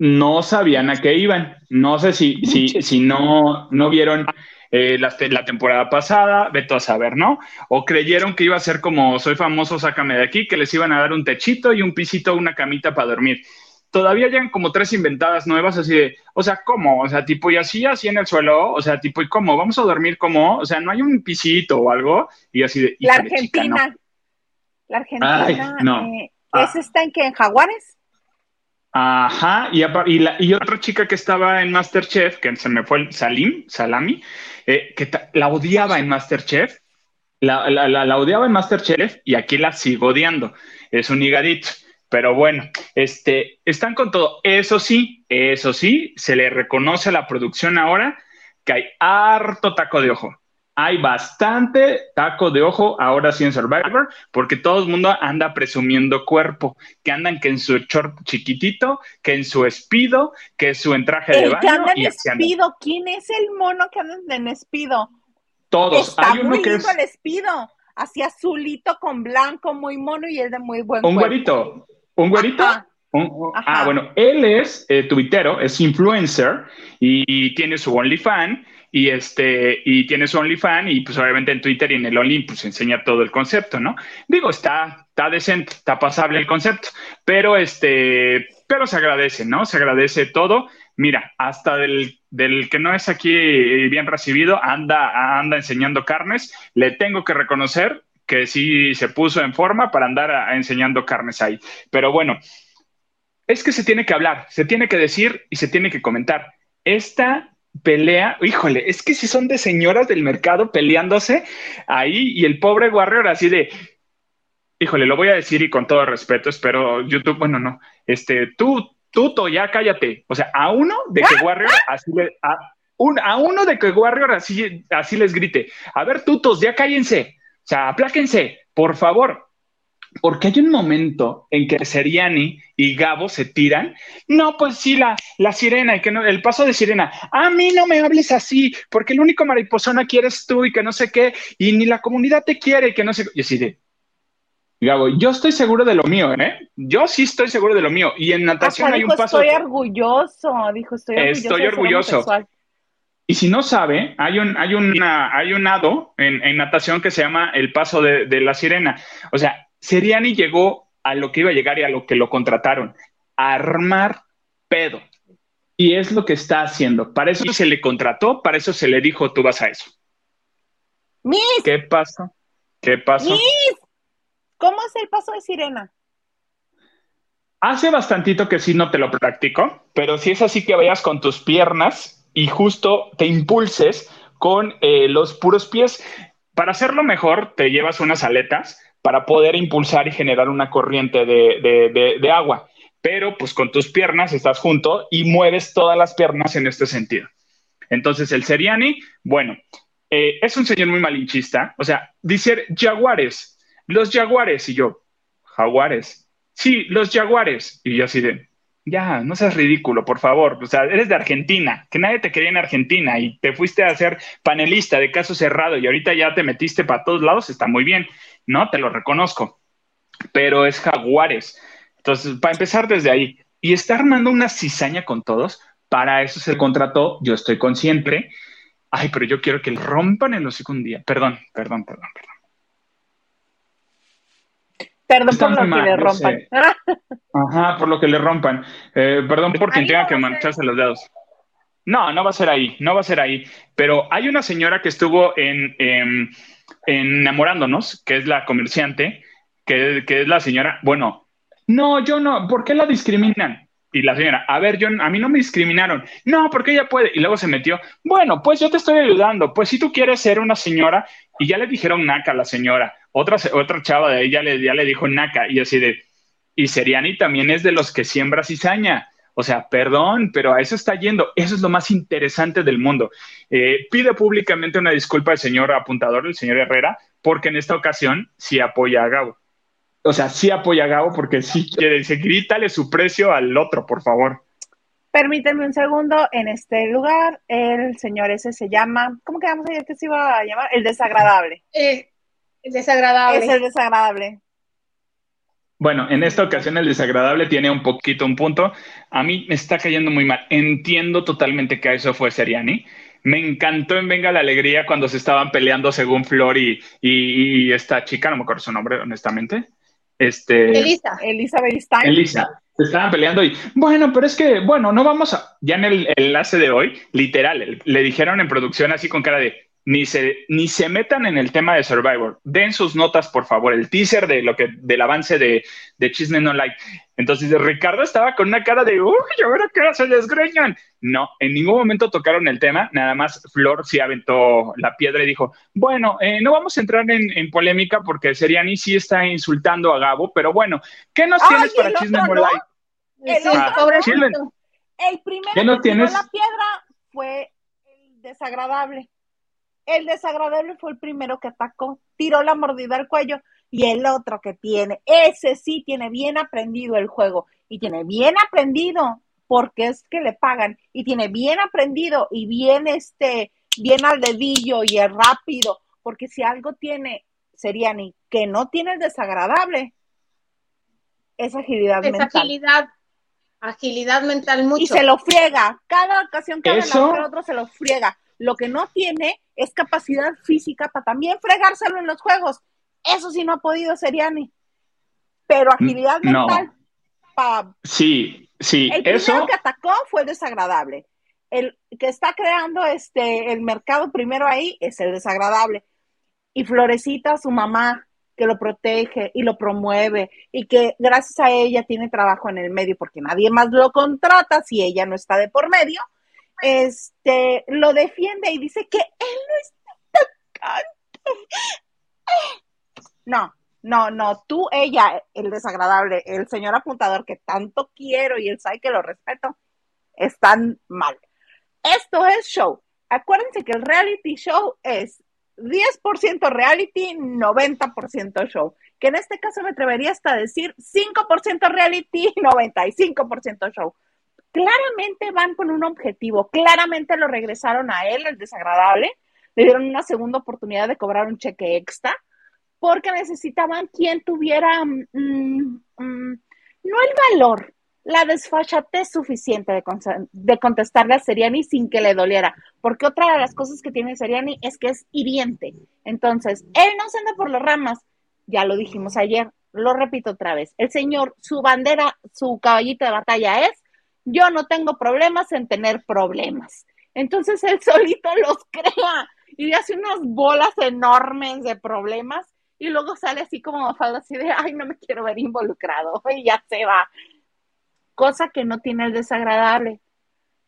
no sabían a qué iban. No sé si, si, si no, no vieron eh, la, la, temporada pasada, veto a saber, ¿no? O creyeron que iba a ser como soy famoso, sácame de aquí, que les iban a dar un techito y un pisito, una camita para dormir. Todavía llegan como tres inventadas nuevas, así de, o sea, ¿cómo? O sea, tipo, y así, así en el suelo, o sea, tipo, ¿y cómo? ¿Vamos a dormir como? O sea, ¿no hay un pisito o algo? Y así de, La Argentina. Chica, no. La Argentina. Ay, no. Eh, ah. ¿Es esta en qué? ¿En Jaguares? Ajá, y, la, y, otra chica que estaba en Masterchef, que se me fue el Salim, Salami, eh, que la odiaba en Masterchef, la, la, la, la, odiaba en Masterchef y aquí la sigo odiando. Es un higadito. Pero bueno, este, están con todo. Eso sí, eso sí, se le reconoce a la producción ahora que hay harto taco de ojo. Hay bastante taco de ojo ahora sí en Survivor, porque todo el mundo anda presumiendo cuerpo, que andan que en su short chiquitito, que en su espido, que en su entraje de El baño. que anda en y espido, ¿quién es el mono que anda en espido? Todos. Está hay uno muy que lindo es el espido, así azulito con blanco, muy mono y es de muy buen un cuerpo. güerito. ¿Un güerito? Ajá. Un- ah, bueno, él es eh, tuitero, es influencer y, tiene su OnlyFan y este y tiene su OnlyFan y pues obviamente en Twitter y en el Only pues enseña todo el concepto, ¿no? Digo, está está decente, está pasable el concepto, pero este pero se agradece, ¿no? Se agradece todo. Mira, hasta del, del que no es aquí eh, bien recibido, anda, anda enseñando carnes. Le tengo que reconocer que sí se puso en forma para andar a- a enseñando carnes ahí. Pero bueno, es que se tiene que hablar, se tiene que decir y se tiene que comentar. Esta pelea, híjole, es que si son de señoras del mercado peleándose ahí y el pobre Warrior así de, híjole, lo voy a decir y con todo respeto, espero YouTube, bueno, no, este, tú, Tuto, ya cállate. O sea, a uno de que Warrior así le, a, un- a uno de que Warrior así, así les grite, a ver, tutos, ya cállense, o sea, apláquense, por favor. Porque hay un momento en que Seriani y Gabo se tiran. No, pues sí, la, la sirena y que no, el paso de sirena. A mí no me hables así, porque el único mariposón aquí eres tú y que no sé qué, y ni la comunidad te quiere y que no sé. Y así de. Gabo, yo estoy seguro de lo mío, ¿eh? Yo sí estoy seguro de lo mío. Y en natación hay dijo, un paso. estoy orgulloso, dijo, estoy orgulloso. Estoy orgulloso. Y si no sabe, hay un, hay una, hay un nado en, en natación que se llama el paso de, de la sirena. O sea, Seriani llegó a lo que iba a llegar y a lo que lo contrataron, a armar pedo. Y es lo que está haciendo. Para eso se le contrató, para eso se le dijo, tú vas a eso. Miss, ¿Qué pasó? ¿Qué pasó? Miss, ¿cómo es el paso de sirena? Hace bastantito que sí no te lo practico, pero si es así que vayas con tus piernas y justo te impulses con eh, los puros pies. Para hacerlo mejor, te llevas unas aletas para poder impulsar y generar una corriente de, agua. Pero pues con tus piernas estás junto y mueves todas las piernas en este sentido. Entonces el Seriani, bueno, eh, es un señor muy malinchista. O sea, dice jaguares, los jaguares. Y yo, jaguares. Sí, los jaguares. Y yo así de, ya, no seas ridículo, por favor. O sea, eres de Argentina, que nadie te quería en Argentina y te fuiste a ser panelista de caso cerrado y ahorita ya te metiste para todos lados, está muy bien, ¿no? Te lo reconozco. Pero es jaguares. Entonces, para empezar desde ahí, y está armando una cizaña con todos, para eso se contrató, yo estoy consciente. Ay, pero yo quiero que le rompan el hocico un día. Perdón, perdón, perdón, perdón. Perdón Está por lo que le rompan. sé. Ajá, por lo que le rompan. Eh, perdón por quien tenga no que mancharse los dedos. No, no va a ser ahí, no va a ser ahí. Pero hay una señora que estuvo en, en- en enamorándonos, que es la comerciante, que, que es la señora, bueno, no, yo no, ¿por qué la discriminan? Y la señora, a ver, yo, a mí no me discriminaron. No, porque ella puede. Y luego se metió, bueno, pues yo te estoy ayudando. Pues si tú quieres ser una señora, y ya le dijeron naca a la señora. Otra, otra chava de ahí ya le, ya le dijo naca. Y así de, y Seriani también es de los que siembra cizaña. O sea, perdón, pero a eso está yendo. Eso es lo más interesante del mundo. Eh, pide públicamente una disculpa al señor apuntador, el señor Herrera, porque en esta ocasión sí apoya a Gabo. O sea, sí apoya a Gabo porque sí quiere, dice, grítale su precio al otro, por favor. Permítanme un segundo, en este lugar el señor ese se llama, ¿cómo que vamos a decir que se iba a llamar? El desagradable. Eh, el desagradable. Es el desagradable. Bueno, en esta ocasión el desagradable tiene un poquito un punto. A mí me está cayendo muy mal. Entiendo totalmente que eso fue Seriani. Me encantó en Venga la Alegría cuando se estaban peleando según Flor y, y, esta chica, no me acuerdo su nombre, honestamente. Este, Elisa. Elisa Beristain. Elisa se estaban peleando y, bueno, pero es que, bueno, no vamos a, ya en el, enlace de hoy, literal, le dijeron en producción así con cara de, ni se, ni se metan en el tema de Survivor. Den sus notas, por favor, el teaser de lo que, del avance de, de Chisme No Like. Entonces, Ricardo estaba con una cara de, uy, ahora qué se desgreñan. No, en ningún momento tocaron el tema, nada más Flor sí aventó la piedra y dijo, bueno, eh, no vamos a entrar en, polémica porque Seriani sí está insultando a Gabo, pero bueno, ¿qué nos tienes para Chisme No, Like? El, ah, el primero que tienes? la piedra fue el desagradable. El desagradable fue el primero que atacó, tiró la mordida al cuello y el otro que tiene, ese sí tiene bien aprendido el juego y tiene bien aprendido porque es que le pagan y tiene bien aprendido y bien este, bien al dedillo y es rápido, porque si algo tiene sería ni que no tiene el desagradable, es agilidad es agilidad, agilidad mental mucho. Y se lo friega, cada ocasión que habla otro se lo friega. Lo que no tiene es capacidad física para también fregárselo en los juegos. Eso sí no ha podido Seriani. Pero agilidad mental. sí, sí. El primero que atacó fue desagradable. El que está creando este el mercado primero ahí es el desagradable. Y Florecita, su mamá, que lo protege y lo promueve y que gracias a ella tiene trabajo en el medio porque nadie más lo contrata si ella no está de por medio este, lo defiende y dice que él no está atacando. No, no, no, tú, ella, el desagradable, el señor apuntador que tanto quiero y él sabe que lo respeto, están mal. Esto es show. Acuérdense que el reality show es 10% reality, 90% show. Que en este caso me atrevería hasta decir 5% reality, 95% show claramente van con un objetivo, claramente lo regresaron a él, el desagradable, le dieron una segunda oportunidad de cobrar un cheque extra, porque necesitaban quien tuviera, mm, mm, no el valor, la desfachatez suficiente de, de, contestarle a Seriani sin que le doliera, porque otra de las cosas que tiene Seriani es que es hiriente. Entonces, él no se anda por las ramas, ya lo dijimos ayer, lo repito otra vez, el señor, su bandera, su caballito de batalla es yo no tengo problemas en tener problemas. Entonces él solito los crea y hace unas bolas enormes de problemas y luego sale así como falda así de, ay, no me quiero ver involucrado y ya se va. Cosa que no tiene el desagradable,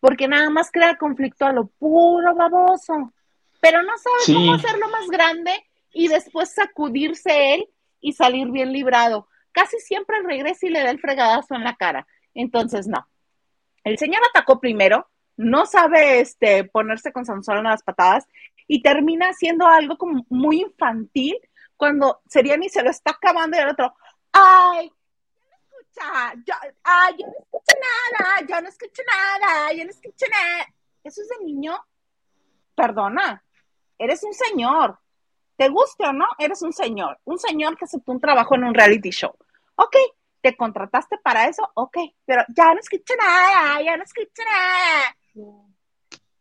porque nada más crea conflicto a lo puro baboso, pero no sabe cómo hacerlo más grande y después sacudirse él y salir bien librado. Casi siempre regresa y le da el fregadazo en la cara. Entonces, no, el señor atacó primero, no sabe este, ponerse con Sansón en las patadas y termina haciendo algo como muy infantil cuando Seriani se lo está acabando y el otro, ay, no escucha, yo, ay, yo no escucho nada, yo no escucho nada, yo no escucho nada. Eso es de niño. Perdona, eres un señor. Te guste o no, eres un señor. Un señor que aceptó un trabajo en un reality show. Ok, ¿Te contrataste para eso? Ok, pero ya no escucho nada, ya no escucho nada.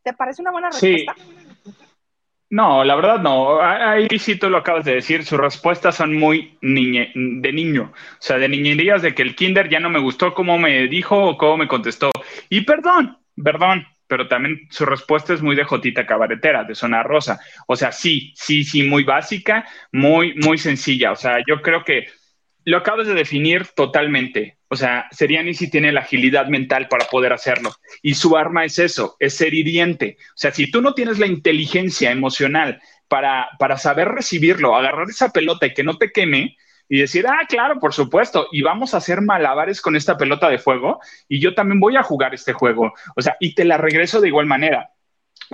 ¿Te parece una buena respuesta? No, la verdad no. Ahí sí tú lo acabas de decir. Sus respuestas son muy niñe, de niño. O sea, de niñerías de que el kinder ya no me gustó cómo me dijo o cómo me contestó. Y perdón, perdón, pero también su respuesta es muy de jotita cabaretera, de zona rosa. O sea, sí, sí, sí, muy básica, muy, muy sencilla. O sea, yo creo que lo acabas de definir totalmente. O sea, Seriani sí tiene la agilidad mental para poder hacerlo. Y su arma es eso, es ser hiriente. O sea, si tú no tienes la inteligencia emocional para, para saber recibirlo, agarrar esa pelota y que no te queme, y decir, ah, claro, por supuesto, y vamos a hacer malabares con esta pelota de fuego y yo también voy a jugar este juego. O sea, y te la regreso de igual manera.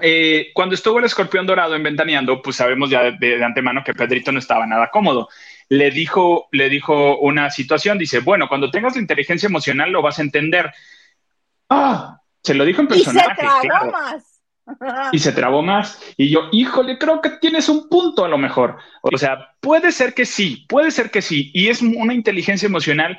Eh, cuando estuvo el escorpión dorado en Ventaneando, pues sabemos ya de, antemano que Pedrito no estaba nada cómodo. Le dijo, le dijo una situación, dice, bueno, cuando tengas la inteligencia emocional lo vas a entender. Ah, se lo dijo en personaje. Y se trabó más. y se trabó más. Y yo, híjole, creo que tienes un punto a lo mejor. O sea, puede ser que sí, puede ser que sí. Y es una inteligencia emocional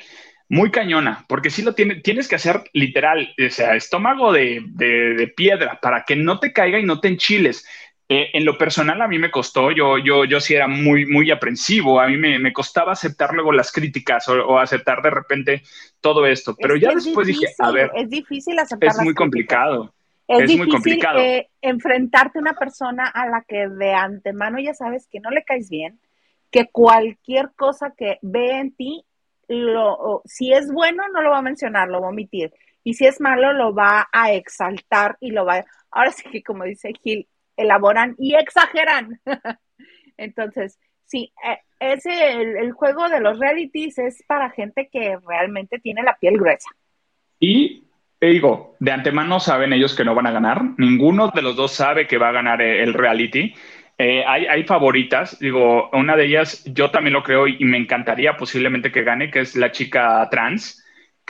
muy cañona, porque sí lo tiene, tienes que hacer literal, o sea, estómago de, piedra para que no te caiga y no te enchiles. Eh, en lo personal a mí me costó, yo, yo, yo sí era muy, muy aprensivo, a mí me, costaba aceptar luego las críticas o, aceptar de repente todo esto, pero ya después dije, a ver, es difícil aceptar. Es muy complicado. Es, difícil, muy complicado. Eh, enfrentarte a una persona a la que de antemano ya sabes que no le caes bien, que cualquier cosa que ve en ti lo, si es bueno, no lo va a mencionar, lo va a omitir. Y si es malo, lo va a exaltar y lo va Ahora sí que, como dice Gil, elaboran y exageran. Entonces, sí, eh, ese, el, juego de los realities es para gente que realmente tiene la piel gruesa. Y digo, de antemano saben ellos que no van a ganar. Ninguno de los dos sabe que va a ganar el reality. Eh, hay, favoritas, digo, una de ellas yo también lo creo y, me encantaría posiblemente que gane, que es la chica trans,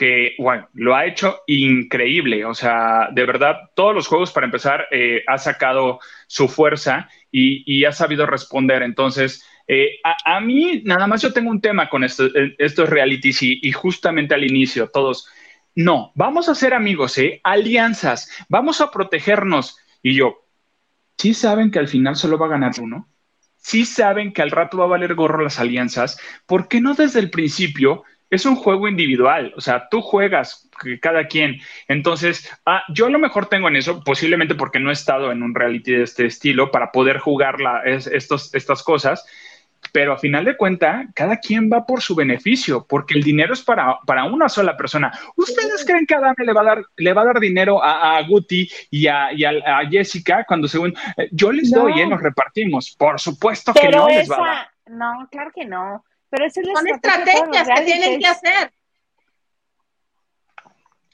que, bueno, lo ha hecho increíble, o sea, de verdad, todos los juegos para empezar eh, ha sacado su fuerza y, ha sabido responder, entonces... Eh, a, mí, nada más yo tengo un tema con estos realities y, y justamente al inicio, todos, no, vamos a ser amigos, ¿eh? Alianzas, vamos a protegernos. Y yo, sí saben que al final solo va a ganar uno, sí saben que al rato va a valer gorro las alianzas, ¿por qué no desde el principio? Es un juego individual, o sea, tú juegas cada quien. Entonces, ah, yo a lo mejor tengo en eso, posiblemente porque no he estado en un reality de este estilo para poder jugar estos, estas cosas, pero a final de cuenta, cada quien va por su beneficio, porque el dinero es para, para una sola persona. ¿Ustedes creen que Adame le va a dar, le va a dar dinero a, Guti y, a, a, Jessica cuando según eh, yo les doy y nos repartimos? Por supuesto que no les va a dar. No, claro que no. Pero es Son estrategias que tienen que hacer.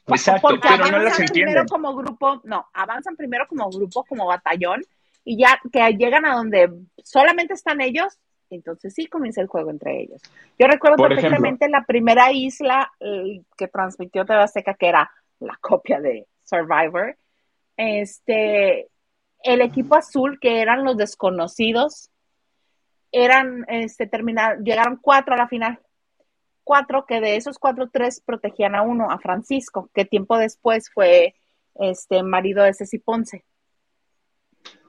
Exacto, pero no las entienden. Primero como grupo, no, avanzan primero como grupo, como batallón, y ya que llegan a donde solamente están ellos, entonces sí comienza el juego entre ellos. Yo recuerdo perfectamente la primera isla eh, que transmitió TV Azteca, que era la copia de Survivor. Este, el equipo azul, que eran los desconocidos, eran, este, terminar, llegaron cuatro a la final. Cuatro, que de esos cuatro, tres protegían a uno, a Francisco, que tiempo después fue este marido de Ceci Ponce.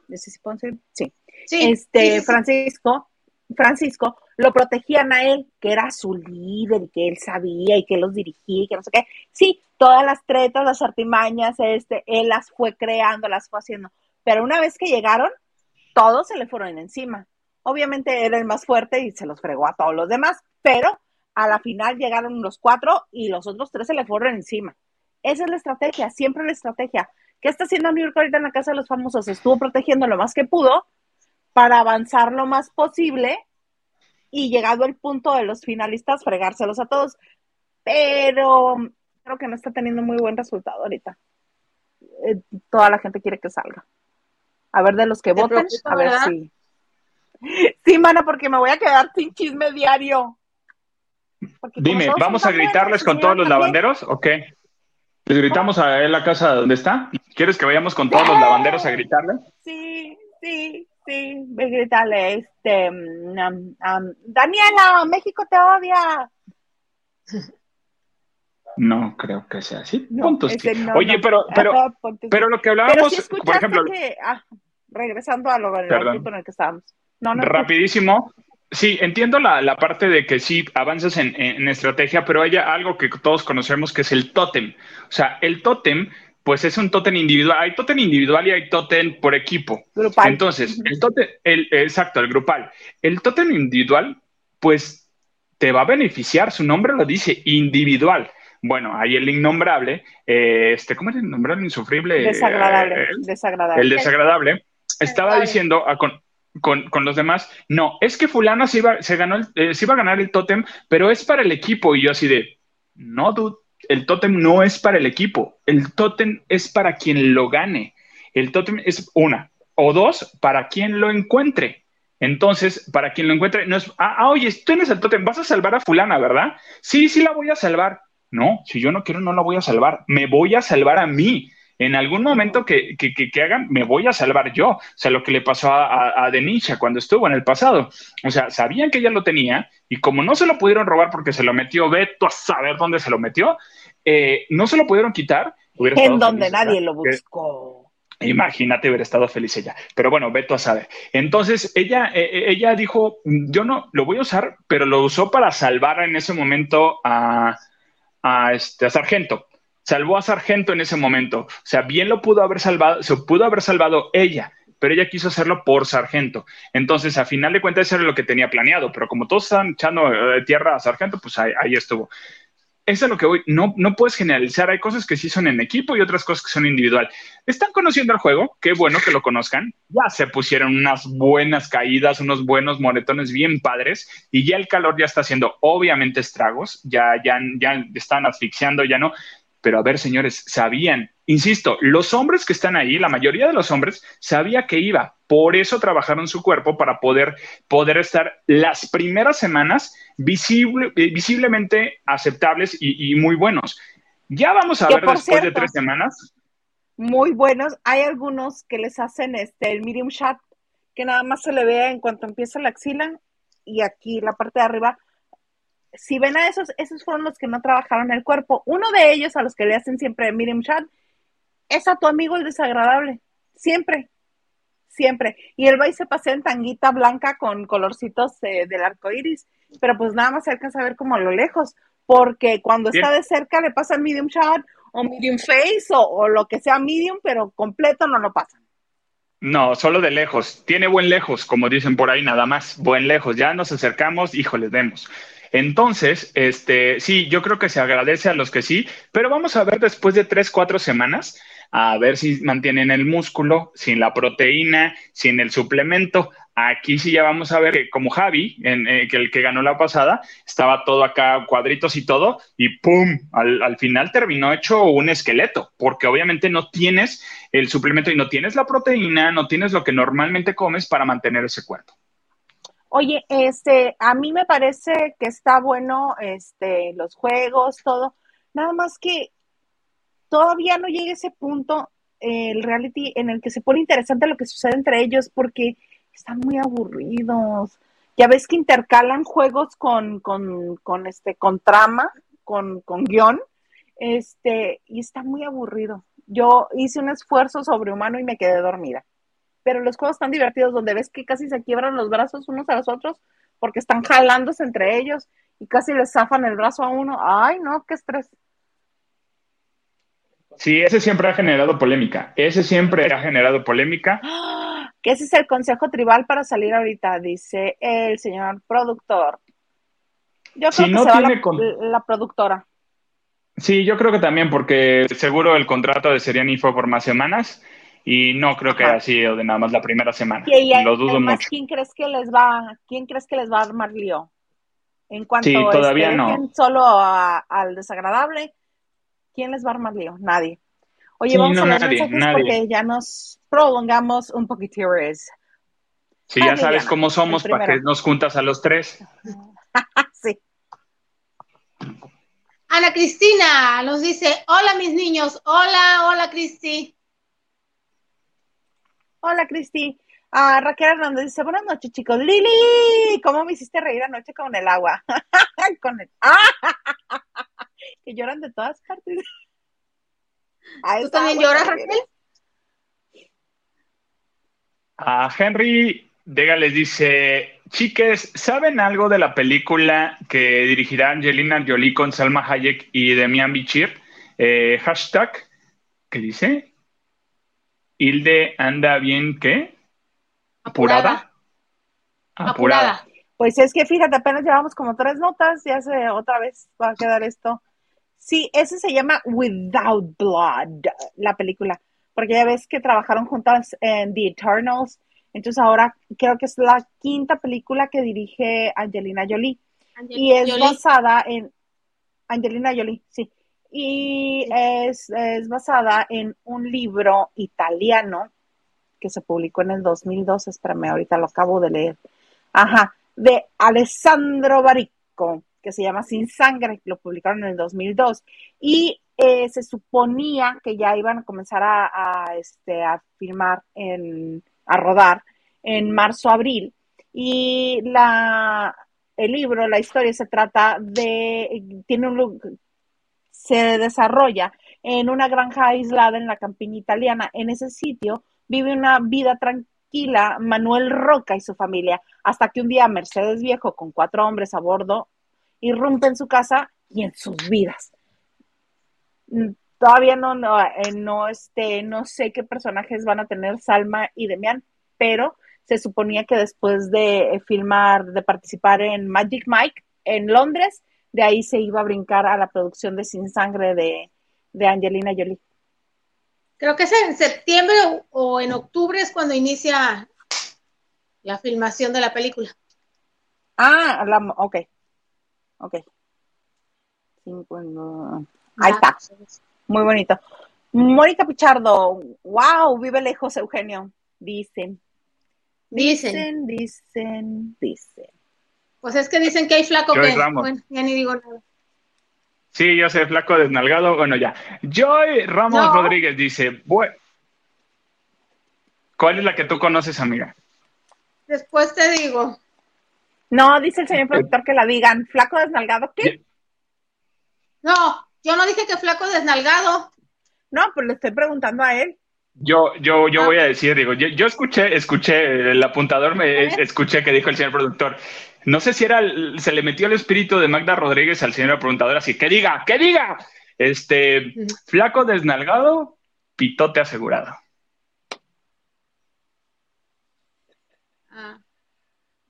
¿De Ceci Ponce? Sí. este, Francisco Francisco, lo protegían a él, que era su líder y que él sabía y que los dirigía y que no sé qué. Sí, todas las tretas, las artimañas, este, él las fue creando, las fue haciendo. Pero una vez que llegaron, todos se le fueron encima. Obviamente era el más fuerte y se los fregó a todos los demás, pero a la final llegaron los cuatro y los otros tres se le fueron encima. Esa es la estrategia, siempre la estrategia. ¿Qué está haciendo New York ahorita en la Casa de los Famosos? Estuvo protegiendo lo más que pudo, para avanzar lo más posible y llegado el punto de los finalistas, fregárselos a todos. Pero creo que no está teniendo muy buen resultado ahorita. Eh, toda la gente quiere que salga. A ver de los que voten, a ver si. Sí, mana, porque me voy a quedar sin chisme diario. Dime, ¿vamos a gritarles con todos los lavanderos o qué? ¿Les gritamos a él la casa donde está? ¿Quieres que vayamos con todos los lavanderos a gritarle? Sí, sí. Sí, gritarle, este, mm, Daniela, México te odia. No creo que sea así. Oye, pero, pero, pero lo que hablábamos, por ejemplo. Ah, regresando a lo del en el que estábamos. Rapidísimo. Sí, entiendo la, la, parte de que sí avanzas en, en, estrategia, pero hay algo que todos conocemos que es el tótem. O sea, el tótem pues es un tótem individual. Hay tótem individual y hay tótem por equipo. Grupal. Entonces, el tótem, el, exacto, el grupal. El tótem individual, pues te va a beneficiar, su nombre lo dice, individual. Bueno, hay el innombrable, eh, este, ¿cómo es el innombrable? Insufrible. Desagradable, eh, desagradable. El desagradable. Estaba diciendo, con, los demás, no, es que fulana se iba, se ganó eh, se iba a ganar el tótem, pero es para el equipo. Y yo así de, no, dude, el tótem no es para el equipo, el tótem es para quien lo gane. El tótem es una, o dos, para quien lo encuentre. Entonces, para quien lo encuentre, no es, ah, ah oye, tú eres el tótem, vas a salvar a fulana, ¿verdad? Sí, sí la voy a salvar. No, si yo no quiero, no la voy a salvar. Me voy a salvar a mí en algún momento que, que, hagan, me voy a salvar yo. O sea, lo que le pasó a, a, Denisha cuando estuvo en el pasado. O sea, sabían que ella lo tenía y como no se lo pudieron robar porque se lo metió, Beto a saber dónde se lo metió, eh, no se lo pudieron quitar. En donde nadie lo buscó. Imagínate haber estado feliz ella. Pero bueno, Beto a saber. Entonces, ella, eh, eh, ella dijo, yo no, lo voy a usar, pero lo usó para salvar en ese momento a, a, este, a Sargento salvó a Sargento en ese momento. O sea, bien lo pudo haber salvado, se pudo haber salvado ella, pero ella quiso hacerlo por Sargento. Entonces, a final de cuentas, eso era lo que tenía planeado, pero como todos están echando eh, tierra a Sargento, pues ahí, estuvo. Eso es lo que voy. No, no puedes generalizar. Hay cosas que sí son en equipo y otras cosas que son individual. Están conociendo el juego. Qué bueno que lo conozcan. Ya se pusieron unas buenas caídas, unos buenos moretones bien padres y ya el calor ya está haciendo obviamente estragos. Ya, ya, ya están asfixiando, ya no. Pero a ver, señores, sabían, insisto, los hombres que están ahí, la mayoría de los hombres, sabía que iba. Por eso trabajaron su cuerpo para poder, poder estar las primeras semanas visible, eh, visiblemente aceptables y, muy buenos. Ya vamos a ver después de tres semanas. Muy buenos. Hay algunos que les hacen este el medium shot, que nada más se le vea en cuanto empieza la axila y aquí la parte de arriba si ven a esos, esos fueron los que no trabajaron el cuerpo. Uno de ellos, a los que le hacen siempre medium shot, es a tu amigo el desagradable. Siempre, siempre. Y él va y se pasea en tanguita blanca con colorcitos eh, del arco iris, pero pues nada más se alcanza a ver como a lo lejos, porque cuando está de cerca le pasa el medium shot o medium face o, o lo que sea medium, pero completo no lo pasan. No, solo de lejos. Tiene buen lejos, como dicen por ahí, nada más. Buen lejos. Ya nos acercamos, híjole, vemos. Entonces, este, sí, yo creo que se agradece a los que sí, pero vamos a ver después de tres, cuatro semanas, a ver si mantienen el músculo, sin la proteína, sin el suplemento. Aquí sí ya vamos a ver que como Javi, en, eh, que el que ganó la pasada, estaba todo acá, cuadritos y todo, y ¡pum! Al, al, final terminó hecho un esqueleto, porque obviamente no tienes el suplemento y no tienes la proteína, no tienes lo que normalmente comes para mantener ese cuerpo. Oye, este, a mí me parece que está bueno, este, los juegos, todo. Nada más que todavía no llega ese punto, el reality, en el que se pone interesante lo que sucede entre ellos, porque están muy aburridos. Ya ves que intercalan juegos con, con, con este, con trama, con, con guion, este, y está muy aburrido. Yo hice un esfuerzo sobrehumano y me quedé dormida pero los juegos están divertidos donde ves que casi se quiebran los brazos unos a los otros porque están jalándose entre ellos y casi les zafan el brazo a uno. Ay, no, qué estrés. Sí, ese siempre ha generado polémica. Ese siempre ha generado polémica. Que ese es el consejo tribal para salir ahorita, dice el señor productor. Yo creo que se va la, la, productora. Sí, yo creo que también, porque seguro el contrato de Seriani fue por más semanas y no creo que haya sido de nada más la primera semana. Lo dudo mucho. ¿Quién crees que les va, quién crees que les va a armar lío? En cuanto sí, todavía no. solo al desagradable, ¿quién les va a armar lío? Nadie. Oye, vamos a ver nadie, porque ya nos prolongamos un poquito. Sí, ya sabes cómo somos para que nos juntas a los tres. sí. Ana Cristina nos dice, hola mis niños, hola, hola Cristi. Hola, Cristi. Ah, Raquel Hernández dice, buenas noches, chicos. Lili, ¿cómo me hiciste reír anoche con el agua? con el... ¡Ah! que lloran de todas partes. ¿Tú también lloras, Raquel? A Henry Dega les dice, chiques, ¿saben algo de la película que dirigirá Angelina Jolie con Salma Hayek y Demian Bichir? Eh, hashtag, ¿qué dice? Hilde anda bien, ¿qué? Apurada. Apurada. Pues es que fíjate, apenas llevamos como tres notas, ya se otra vez va a quedar esto. Sí, ese se llama Without Blood, la película, porque ya ves que trabajaron juntas en The Eternals, Entonces ahora creo que es la quinta película que dirige Angelina Jolie. y es basada en Angelina Jolie, sí. Y Es, es basada en un libro italiano que se publicó en el 2002, espérame, ahorita lo acabo de leer. Ajá, de Alessandro Baricco, que se llama Sin Sangre, lo publicaron en el 2002. Y eh, se suponía que ya iban a comenzar a, este, a filmar, en, a rodar en marzo-abril. Y la, el libro, la historia se trata de, tiene un, se desarrolla en una granja aislada en la campiña italiana. En ese sitio vive una vida tranquila Manuel Roca y su familia, hasta que un día Mercedes Viejo, con cuatro hombres a bordo, irrumpe en su casa y en sus vidas. Mm, todavía no, no, eh, no, este, no sé qué personajes van a tener Salma y Demian, pero se suponía que después de eh, filmar, de participar en Magic Mike en Londres, de ahí se iba a brincar a la producción de Sin Sangre de, de Angelina Jolie. Creo que es en septiembre o en octubre es cuando inicia la filmación de la película. Ah, la, ok. Ok. Ahí está. Muy bonito. Mónica Pichardo, wow, vive lejos, Eugenio. Dicen. Dicen. Dicen, dicen, Pues es que dicen que hay flaco que. Bueno, ya ni digo nada. Sí, yo sé, flaco desnalgado. Bueno, ya. Joy Ramos Rodríguez dice, bueno, ¿cuál es la que tú conoces, amiga? Después te digo. No, dice el señor productor que la digan. ¿Flaco desnalgado qué? No, yo no dije que flaco desnalgado. No, pues le estoy preguntando a él. Yo, yo, yo ah. voy a decir, digo, yo, escuché, escuché, el apuntador me escuché que dijo el señor productor. No sé si era, se le metió el espíritu de Magda Rodríguez al señor apuntador, así que diga, que diga. Este, flaco desnalgado, pitote asegurado. Ah.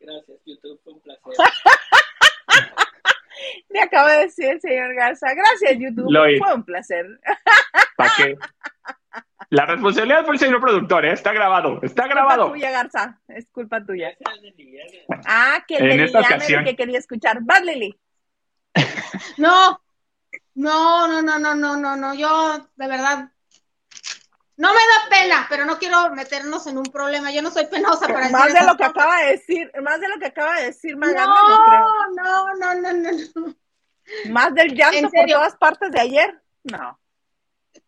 Gracias, YouTube, fue un placer. Me acaba de decir el señor Garza. Gracias, YouTube. Fue un placer. ¿Para qué? La responsabilidad fue el señor productor, ¿eh? Está grabado, está grabado. Tuya, Garza. Es culpa tuya. Ah, que el en que quería escuchar. Vas, Lili. No, no, no, no, no, no, no, no. Yo, de verdad, no me da pena, pero no quiero meternos en un problema. Yo no soy penosa para Más de lo que acaba de decir, más de lo que acaba de decir Maganda, no, no, no, no, no, no. Más del llanto por todas partes de ayer. No.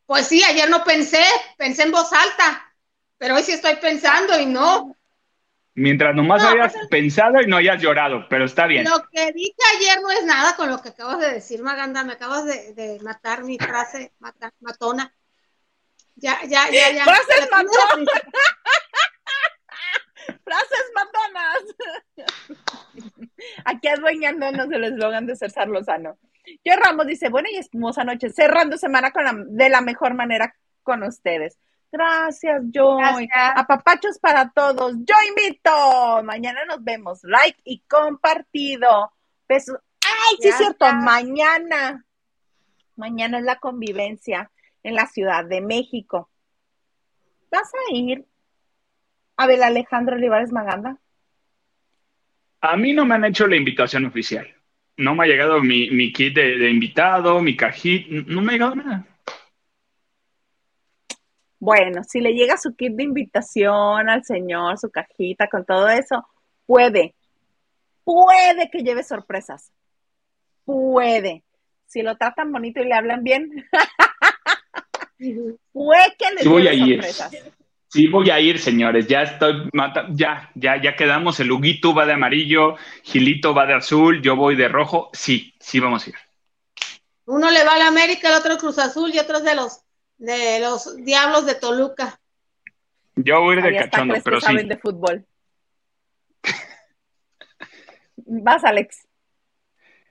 Pues sí, ayer no pensé, pensé en voz alta, pero hoy sí estoy pensando y no. Mientras nomás hayas pues pensado y no hayas llorado, pero está bien. Lo que dije ayer no es nada con lo que acabas de decir, Maganda. Me acabas de, matar mi frase matona. Ya, ya, ya, ya. Frases matonas. Frases matonas. Aquí adueñándonos el eslogan de César Lozano. Yo Ramos dice, buena y espumosa noche, cerrando semana con la, de la mejor manera con ustedes. Gracias, Joy. A Apapachos para todos. Yo invito. Mañana nos vemos. Like y compartido. Besos. Ay, sí es cierto. Mañana. Mañana es la convivencia en la Ciudad de México. ¿Vas a ir a ver Alejandro Olivares Maganda? A mí no me han hecho la invitación oficial no me ha llegado mi, kit de, invitado, mi cajita, no me ha llegado nada. Bueno, si le llega su kit de invitación al señor, su cajita con todo eso, puede, puede que lleve sorpresas. Puede. Si lo tratan bonito y le hablan bien, puede que le lleve sorpresas. Sí, voy a ir, señores. Ya estoy, ya, ya, ya quedamos. El Huguito va de amarillo, Gilito va de azul, yo voy de rojo. Sí, sí vamos a ir. Uno le va a la América, el otro Cruz Azul y otro de los de los Diablos de Toluca. Yo voy a ir de cachondo, pero sí. de fútbol. Vas, Alex.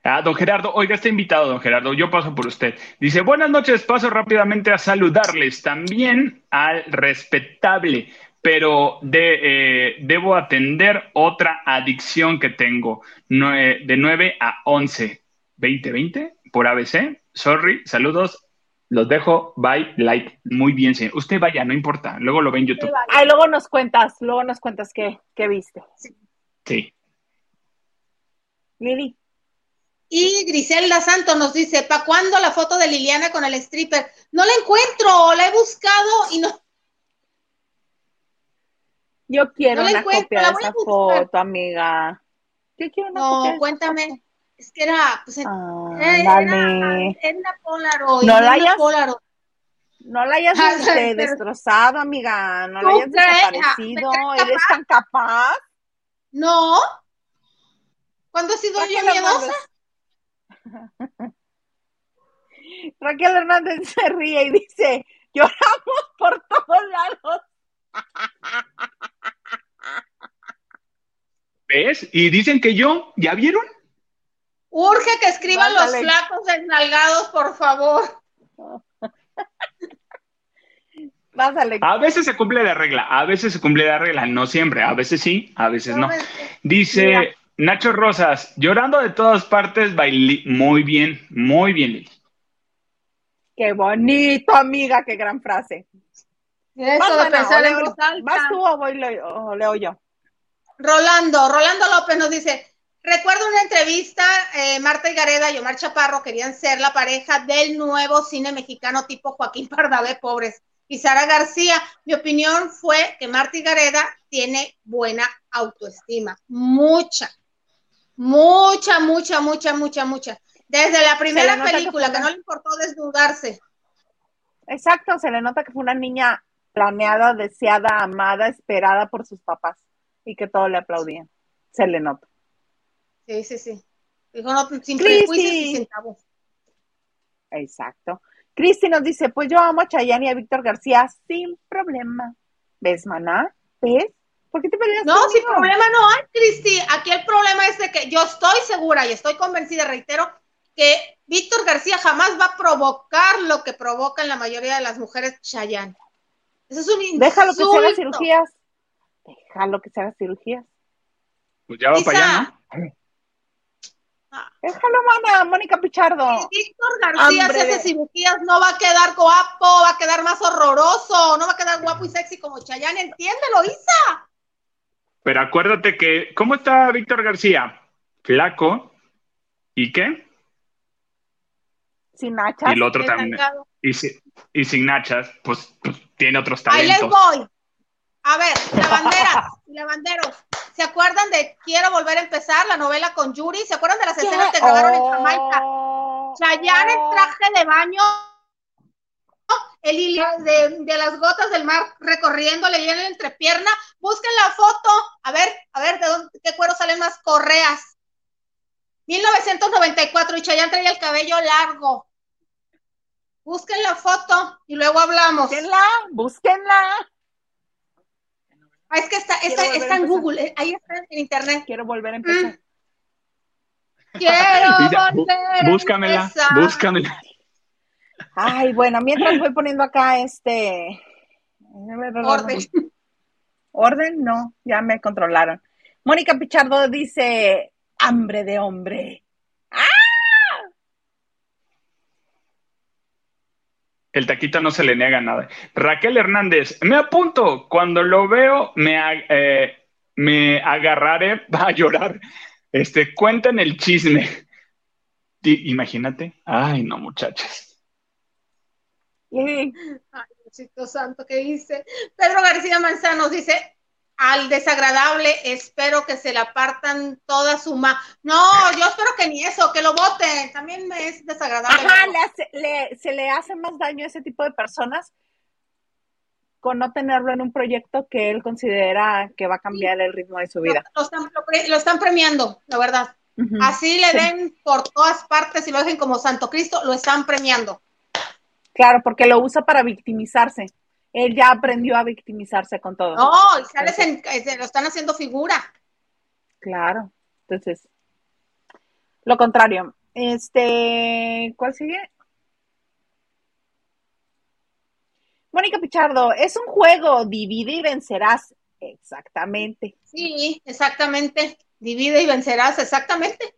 Ah, don Gerardo, oiga, está invitado, don Gerardo, yo paso por usted. Dice, buenas noches, paso rápidamente a saludarles, también al respetable, pero de, eh, debo atender otra adicción que tengo, de 9 a 11, 20, 20, por ABC. Sorry, saludos Los dejo, bye, like, muy bien, señor. Usted vaya, no importa, luego lo ve en YouTube. Ay, luego nos cuentas, luego nos cuentas qué, qué viste. Sí. Lili. Y Griselda Santos nos dice, ¿para cuándo la foto de Liliana con el stripper? No la encuentro, la he buscado y no. Yo quiero No la una encuentro, copia la de voy a esa buscar. foto, amiga. Yo quiero una copia de No, cuéntame. Es que era, pues, Ah, era, era Polaroid. No era la hayas- Polaroid. No la hayas este, destrozado, amiga. No la ¿Tú hayas crees? Ah, desaparecido. ¿me crees ¿Eres tan capaz? No. ¿Cuándo he sido yo miedosa? Raquel Hernández se ríe y dice, lloramos por todos lados. ¿Ves? Y dicen que yo, ¿ya vieron? Urge que escriban los flacos desnalgados, por favor. A veces se cumple la regla, a veces se cumple la regla, no siempre, a veces sí, a veces no. Dice Mira. Nacho Rosas, llorando de todas partes, bailí. Muy bien, muy bien, Lili. Qué bonito, amiga, qué gran frase. Eso Vas, de pensar en voz alta. ¿Vas tú o voy o leo yo? Rolando, Rolando López nos dice, recuerdo una entrevista, eh, Marta y Gareda y Omar Chaparro querían ser la pareja del nuevo cine mexicano tipo Joaquín Pardavé, pobres. Y Sara García, mi opinión fue que Marta y Gareda tiene buena autoestima, mucha, mucha, mucha, mucha, mucha, mucha. Desde la primera que película, que, no le importó desnudarse. Exacto, se le nota que fue una niña planeada, deseada, amada, esperada por sus papás y que todo le aplaudían. Se le nota. Sí, sí, sí. Dijo, no, sin Cristi. prejuicios y sin tabú. Exacto. Cristi nos dice, pues yo amo a Chayanne y a Víctor García sin problema. ¿Ves, maná? ¿Ves? ¿Por qué te peleas No, conmigo? sin problema no hay, Cristi. Aquí el problema es de que yo estoy segura y estoy convencida, reitero, que Víctor García jamás va a provocar lo que provocan la mayoría de las mujeres Chayanne. Eso es un insulto. Déjalo que se haga cirugías. Déjalo que se haga cirugías. Pues ya va para allá, ¿no? Déjalo, mana, Mónica Pichardo. si Víctor García Hambre se hace cirugías, no va a quedar guapo, va a quedar más horroroso, no va a quedar guapo y sexy como Chayanne, entiéndelo, Isa. Pero acuérdate que, ¿cómo está Víctor García? Flaco. ¿Y qué? Sin nachas. Y el otro también. Y, si- y sin nachas, pues, pues, tiene otros Ahí les talentos. voy. A ver, lavanderas y lavanderos. ¿Se acuerdan de Quiero volver a empezar, la novela con Yuri? ¿Se acuerdan de las escenas que grabaron en Jamaica? Oh, Chayanne en oh. traje de baño, el hilo de, de las gotas del mar recorriendo, le llena la entrepierna. Busquen la foto. A ver, a ver, ¿de dónde, qué cuero salen más correas? 1994 y Chayanne traía el cabello largo. Busquen la foto y luego hablamos. Búsquenla, búsquenla. Ah, es que está, está, Quiero está a en. Google, eh, ahí está en internet. Quiero volver a empezar. Quiero Y ya, volver a búscamela, empezar. búscamela. Ay, bueno, mientras voy poniendo acá este. Orden. Orden, no, ya me controlaron. Mónica Pichardo dice: hambre de hombre. El taquito no se le niega nada. Raquel Hernández, me apunto. Cuando lo veo, me, eh, me agarraré a llorar. Este, cuenten el chisme. Imagínate. Ay, no, muchachas. Ay, Diosito santo, ¿qué dice? Pedro García Manzanos dice, al desagradable, espero que se le apartan toda su ma... No, yo espero que ni eso, que lo voten. También me es desagradable. Ajá, le hace- le- se le hace más daño a ese tipo de personas con no tenerlo en un proyecto que él considera que va a cambiar el ritmo de su vida. lo están, lo pre- lo están premiando, la verdad. Así le Sí. den por todas partes y lo dejen como Santo Cristo, lo están premiando. Claro, porque lo usa para victimizarse. Él ya aprendió a victimizarse con todo. No, y sales en- eh, se lo están haciendo figura. Claro. Entonces, lo contrario. Este, ¿cuál sigue? Mónica Pichardo, es un juego, divide y vencerás. Exactamente. Sí, exactamente. Divide y vencerás, exactamente.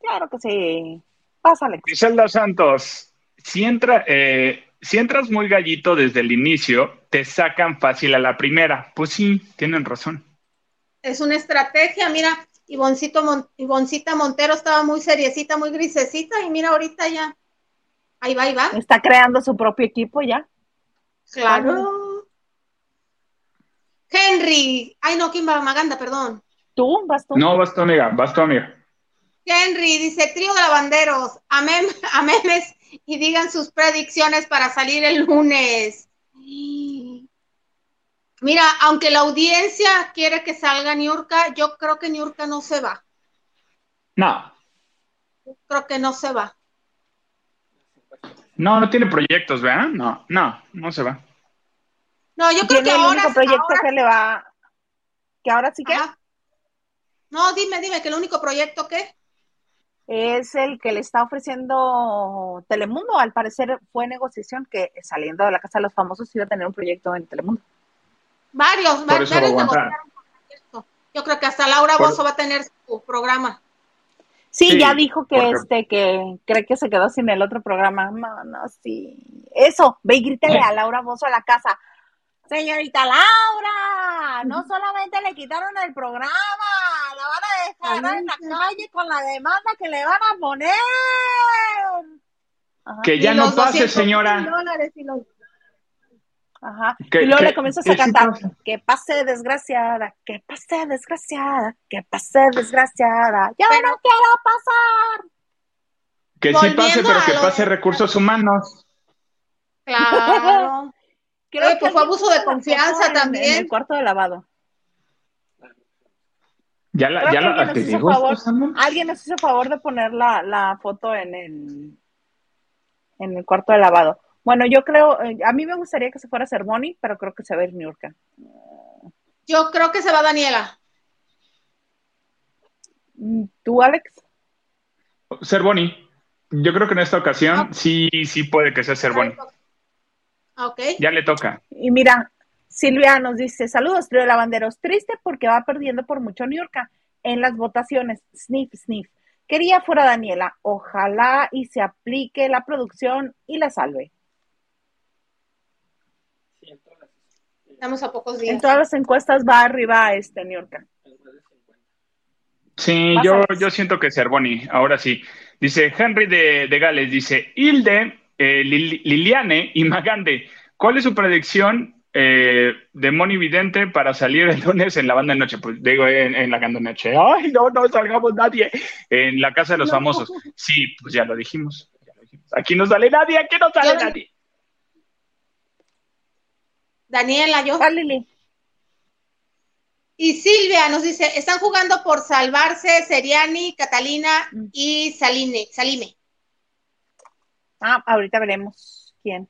Claro que sí. Pásale. Griselda Santos, si, entra, eh, si entras muy gallito desde el inicio, te sacan fácil a la primera. Pues sí, tienen razón. Es una estrategia, mira, Ivoncito Mon Ivoncita Montero estaba muy seriecita, muy grisecita, y mira ahorita ya. Ahí va, ahí va. Está creando su propio equipo ya. Claro. Henry. Ay, no, ¿quién va? Maganda, perdón. ¿Tú? ¿Vas tú? No, vas tu amiga, vas tu amiga. Henry dice, trío de lavanderos, a, mem a memes y digan sus predicciones para salir el lunes. Mira, aunque la audiencia quiere que salga Niurka, yo creo que Niurka no se va. No. Yo creo que no se va. No, no tiene proyectos, ¿verdad? No, no, no se va. No, yo creo que el ahora. único proyecto ahora- que le va. Que ahora sí que Ajá. No, dime, dime, que el único proyecto que. Es el que le está ofreciendo Telemundo. Al parecer fue negociación que saliendo de la Casa de los Famosos iba a tener un proyecto en Telemundo. Varios, varios negociaron por proyecto. Yo creo que hasta Laura Bozo va a tener su programa. Sí, Sí, ya dijo que porque- este que cree que se quedó sin el otro programa. No, no, sí. Eso, ve y grítale a Laura Bozo a la casa. Señorita Laura, no solamente le quitaron el programa, la van a dejar en la calle con la demanda que le van a poner. Ajá. Que Y ya no pase, 200 señora. y los- Ajá. Que- y luego que- le comienzas a cantar, pasa. que pase desgraciada, que pase desgraciada, que pase desgraciada, ya Pero- no quiero pasar. Que sí pase, pero que pase de- recursos humanos. Claro. Creo Oye, pues fue abuso de confianza en- también. En el cuarto de lavado. Ya la, Creo ya que la, alguien nos te hizo digo, favor. Alguien nos hizo favor de poner la, la foto en el, en el cuarto de lavado. Bueno, yo creo, eh, a mí me gustaría que se fuera Cervoni, pero creo que se va a ir Niurka. Yo creo que se va Daniela. Mm, ¿Tú, Alex? Ser Boni. Yo creo que en esta ocasión Ah. sí, sí puede que sea Ser Boni. Ah, Ok. Ya le toca. Y mira, Silvia nos dice, saludos, trío de lavanderos. Triste porque va perdiendo por mucho Niurka en las votaciones. Sniff, sniff. Quería fuera Daniela. Ojalá y se aplique la producción y la salve. Estamos a pocos días. En todas las encuestas va arriba este de 50. Sí, yo, yo siento que Ser Boni. Ahora sí. Dice Henry de, de Gales, dice Hilde, eh, Lil- Liliane y Magande. ¿Cuál es su predicción eh, de Moni Vidente para salir el lunes en la banda de noche? Pues digo, en, en la banda de noche. Ay, no, no salgamos nadie. En la casa de los No. famosos. Sí, pues ya lo dijimos. ya lo dijimos. Aquí no sale nadie, aquí no sale Yo- nadie. Daniela, yo. Va, Lili. Y Silvia nos dice, están jugando por salvarse Seriani, Catalina Mm. y Saline, Salime. Ah, ahorita veremos quién.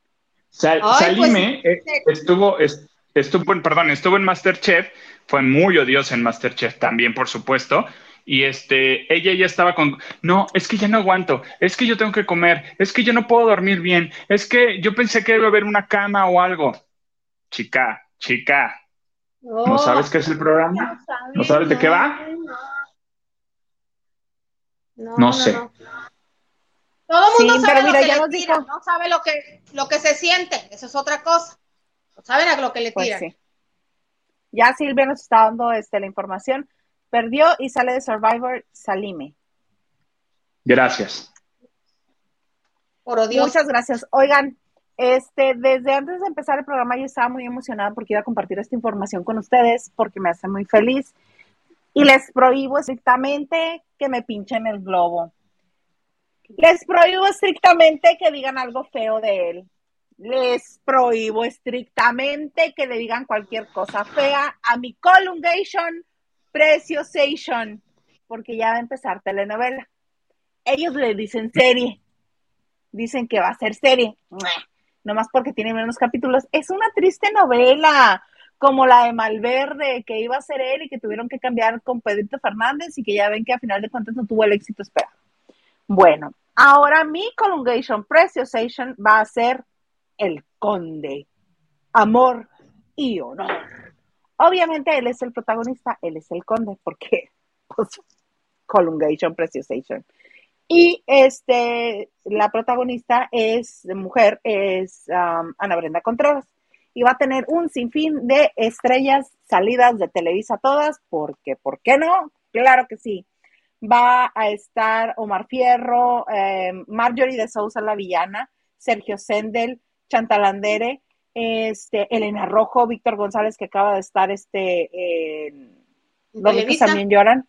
Sal- Ay, pues, Salime eh, estuvo, es- estuvo, en- perdón, estuvo en Masterchef, fue muy odiosa en Masterchef también, por supuesto. Y este, ella ya estaba con, no, es que ya no aguanto, es que yo tengo que comer, es que yo no puedo dormir bien, es que yo pensé que iba a haber una cama o algo. Chica, chica, ¿no sabes qué es el programa? ¿No sabes de qué va? No, No sé. Todo el mundo Sí, sabe lo mira, que ya le nos tiran, dijo. no sabe lo que, lo que se siente, eso es otra cosa. No saben a lo que le Pues tiran. sí. Ya Silvia nos está dando este, la información. Perdió y sale de Survivor Salime. Gracias. Por odioso. Muchas gracias. Oigan, este, desde antes de empezar el programa yo estaba muy emocionada porque iba a compartir esta información con ustedes porque me hace muy feliz. Y les prohíbo estrictamente que me pinchen el globo. Les prohíbo estrictamente que digan algo feo de él. Les prohíbo estrictamente que le digan cualquier cosa fea a mi Colungation Preciosation, porque ya va a empezar telenovela. Ellos le dicen serie, dicen que va a ser serie, nomás porque tiene menos capítulos. Es una triste novela, como la de Malverde, que iba a ser él y que tuvieron que cambiar con Pedrito Fernández y que ya ven que a final de cuentas no tuvo el éxito esperado. Bueno, ahora mi Colungation Preciosation va a ser el conde, amor y honor. Obviamente él es el protagonista, él es el conde, porque pues, Colungation Preciosation. Y este, la protagonista es mujer, es um, Ana Brenda Contreras. Y va a tener un sinfín de estrellas salidas de Televisa todas, porque, ¿por qué no? Claro que sí. Va a estar Omar Fierro, eh, Marjorie de Sousa la villana, Sergio Sendel, Chantalandere, este, Elena Rojo, Víctor González, que acaba de estar este, en Los ricos también lloran,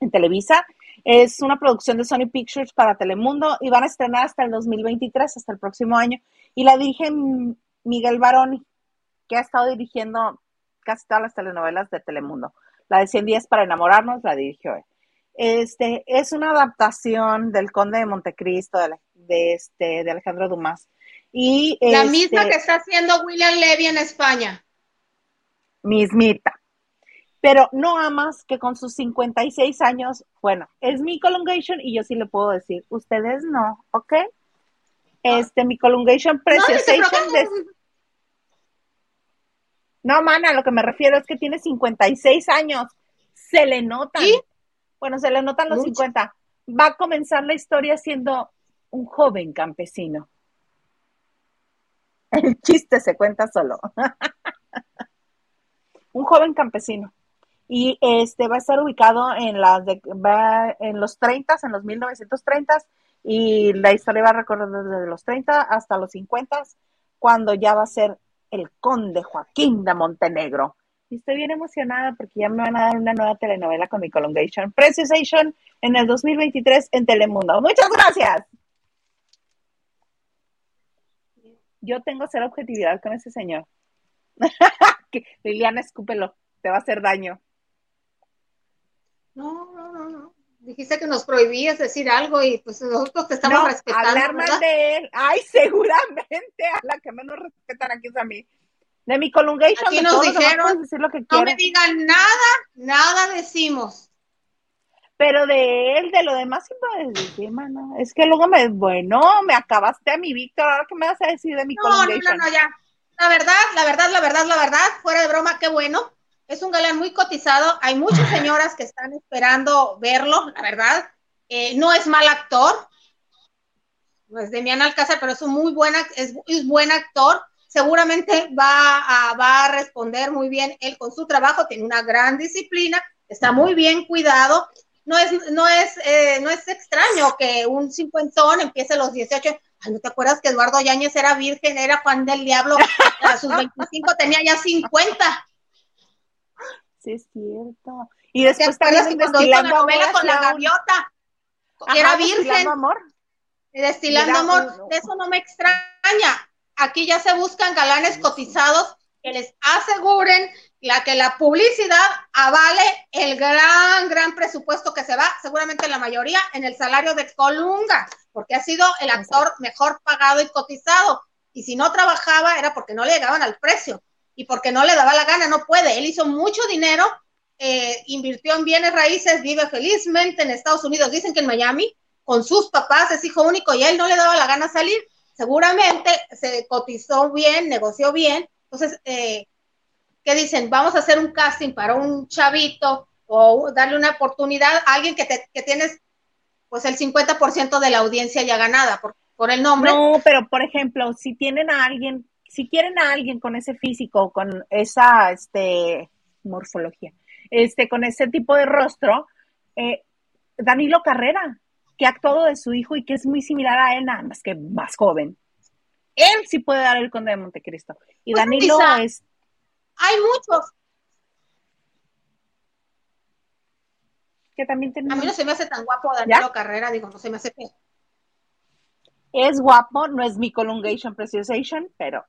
en Televisa. Es una producción de Sony Pictures para Telemundo y van a estrenar hasta el 2023, hasta el próximo año. Y la dirige Miguel Baroni, que ha estado dirigiendo casi todas las telenovelas de Telemundo. La de 100 días para enamorarnos la dirigió él. Este, es una adaptación del Conde de Montecristo, de, de, este, de Alejandro Dumas. Y, la este, misma que está haciendo William Levy en España. Mismita. Pero no amas que con sus 56 años, bueno, es mi colungation y yo sí le puedo decir, ustedes no, ¿ok? Este, mi colungation preciosation No, de- No, mana, lo que me refiero es que tiene 56 años. Se le notan. ¿Sí? Bueno, se le notan los Mucho. 50. Va a comenzar la historia siendo un joven campesino. El chiste se cuenta solo. un joven campesino. Y este va a estar ubicado en las de- va en los 30, en los 1930 y la historia va a recorrer desde los 30 hasta los 50 cuando ya va a ser el conde Joaquín de Montenegro. Y estoy bien emocionada porque ya me van a dar una nueva telenovela con mi Colongation. Preciosation en el 2023 en Telemundo. Muchas gracias. Yo tengo cero objetividad con ese señor. Liliana, escúpelo, te va a hacer daño. No, no, no, no. Dijiste que nos prohibías decir algo y pues nosotros te estamos no, respetando. hablar mal ¿verdad? de él. Ay, seguramente a la que menos respetan aquí es a mí. De mi Colungation, Aquí de nos dijeron, puedes decir lo que No me digan nada, nada decimos. Pero de él, de lo demás, sí puedes decir. Es que luego me, bueno, me acabaste a mi Víctor, ahora qué me vas a decir de mi No, no, no, no, ya. La verdad, la verdad, la verdad, la verdad, fuera de broma, qué bueno. Es un galán muy cotizado. Hay muchas señoras que están esperando verlo, la verdad. Eh, no es mal actor. No es Demian Alcázar, pero es un muy buen, es buen actor. Seguramente va a, va a responder muy bien él con su trabajo. Tiene una gran disciplina, está muy bien cuidado. No es, no es, eh, no es extraño que un cincuentón empiece a los 18 Ay, ¿no te acuerdas que Eduardo Yáñez era virgen, era Juan del Diablo? A sus 25 tenía ya 50. Sí, es cierto. Y ¿Te después acuerdas también que cuando hizo la destilando novela con la gaviota? Ajá, era destilando virgen, amor. destilando amor. De eso no me extraña. Aquí ya se buscan galanes cotizados que les aseguren la que la publicidad avale el gran, gran presupuesto que se va, seguramente la mayoría, en el salario de Colunga, porque ha sido el actor mejor pagado y cotizado. Y si no trabajaba era porque no le llegaban al precio y porque no le daba la gana, no puede. Él hizo mucho dinero, eh, invirtió en bienes raíces, vive felizmente en Estados Unidos, dicen que en Miami, con sus papás, es hijo único y a él no le daba la gana salir. Seguramente se cotizó bien, negoció bien. Entonces, eh, ¿qué dicen? Vamos a hacer un casting para un chavito o darle una oportunidad a alguien que, te, que tienes pues el 50% de la audiencia ya ganada por, por el nombre. No, pero por ejemplo, si tienen a alguien, si quieren a alguien con ese físico, con esa este morfología, este, con ese tipo de rostro, eh, Danilo Carrera, que ha actuado de su hijo y que es muy similar a él, nada más que más joven. Él sí puede dar el conde de Montecristo. Y Pues, Danilo quizá- es, Hay muchos. que también A mí no se me hace tan guapo Danilo Carrera, digo, no se me hace feo. es guapo, no es mi colungation preciosation, pero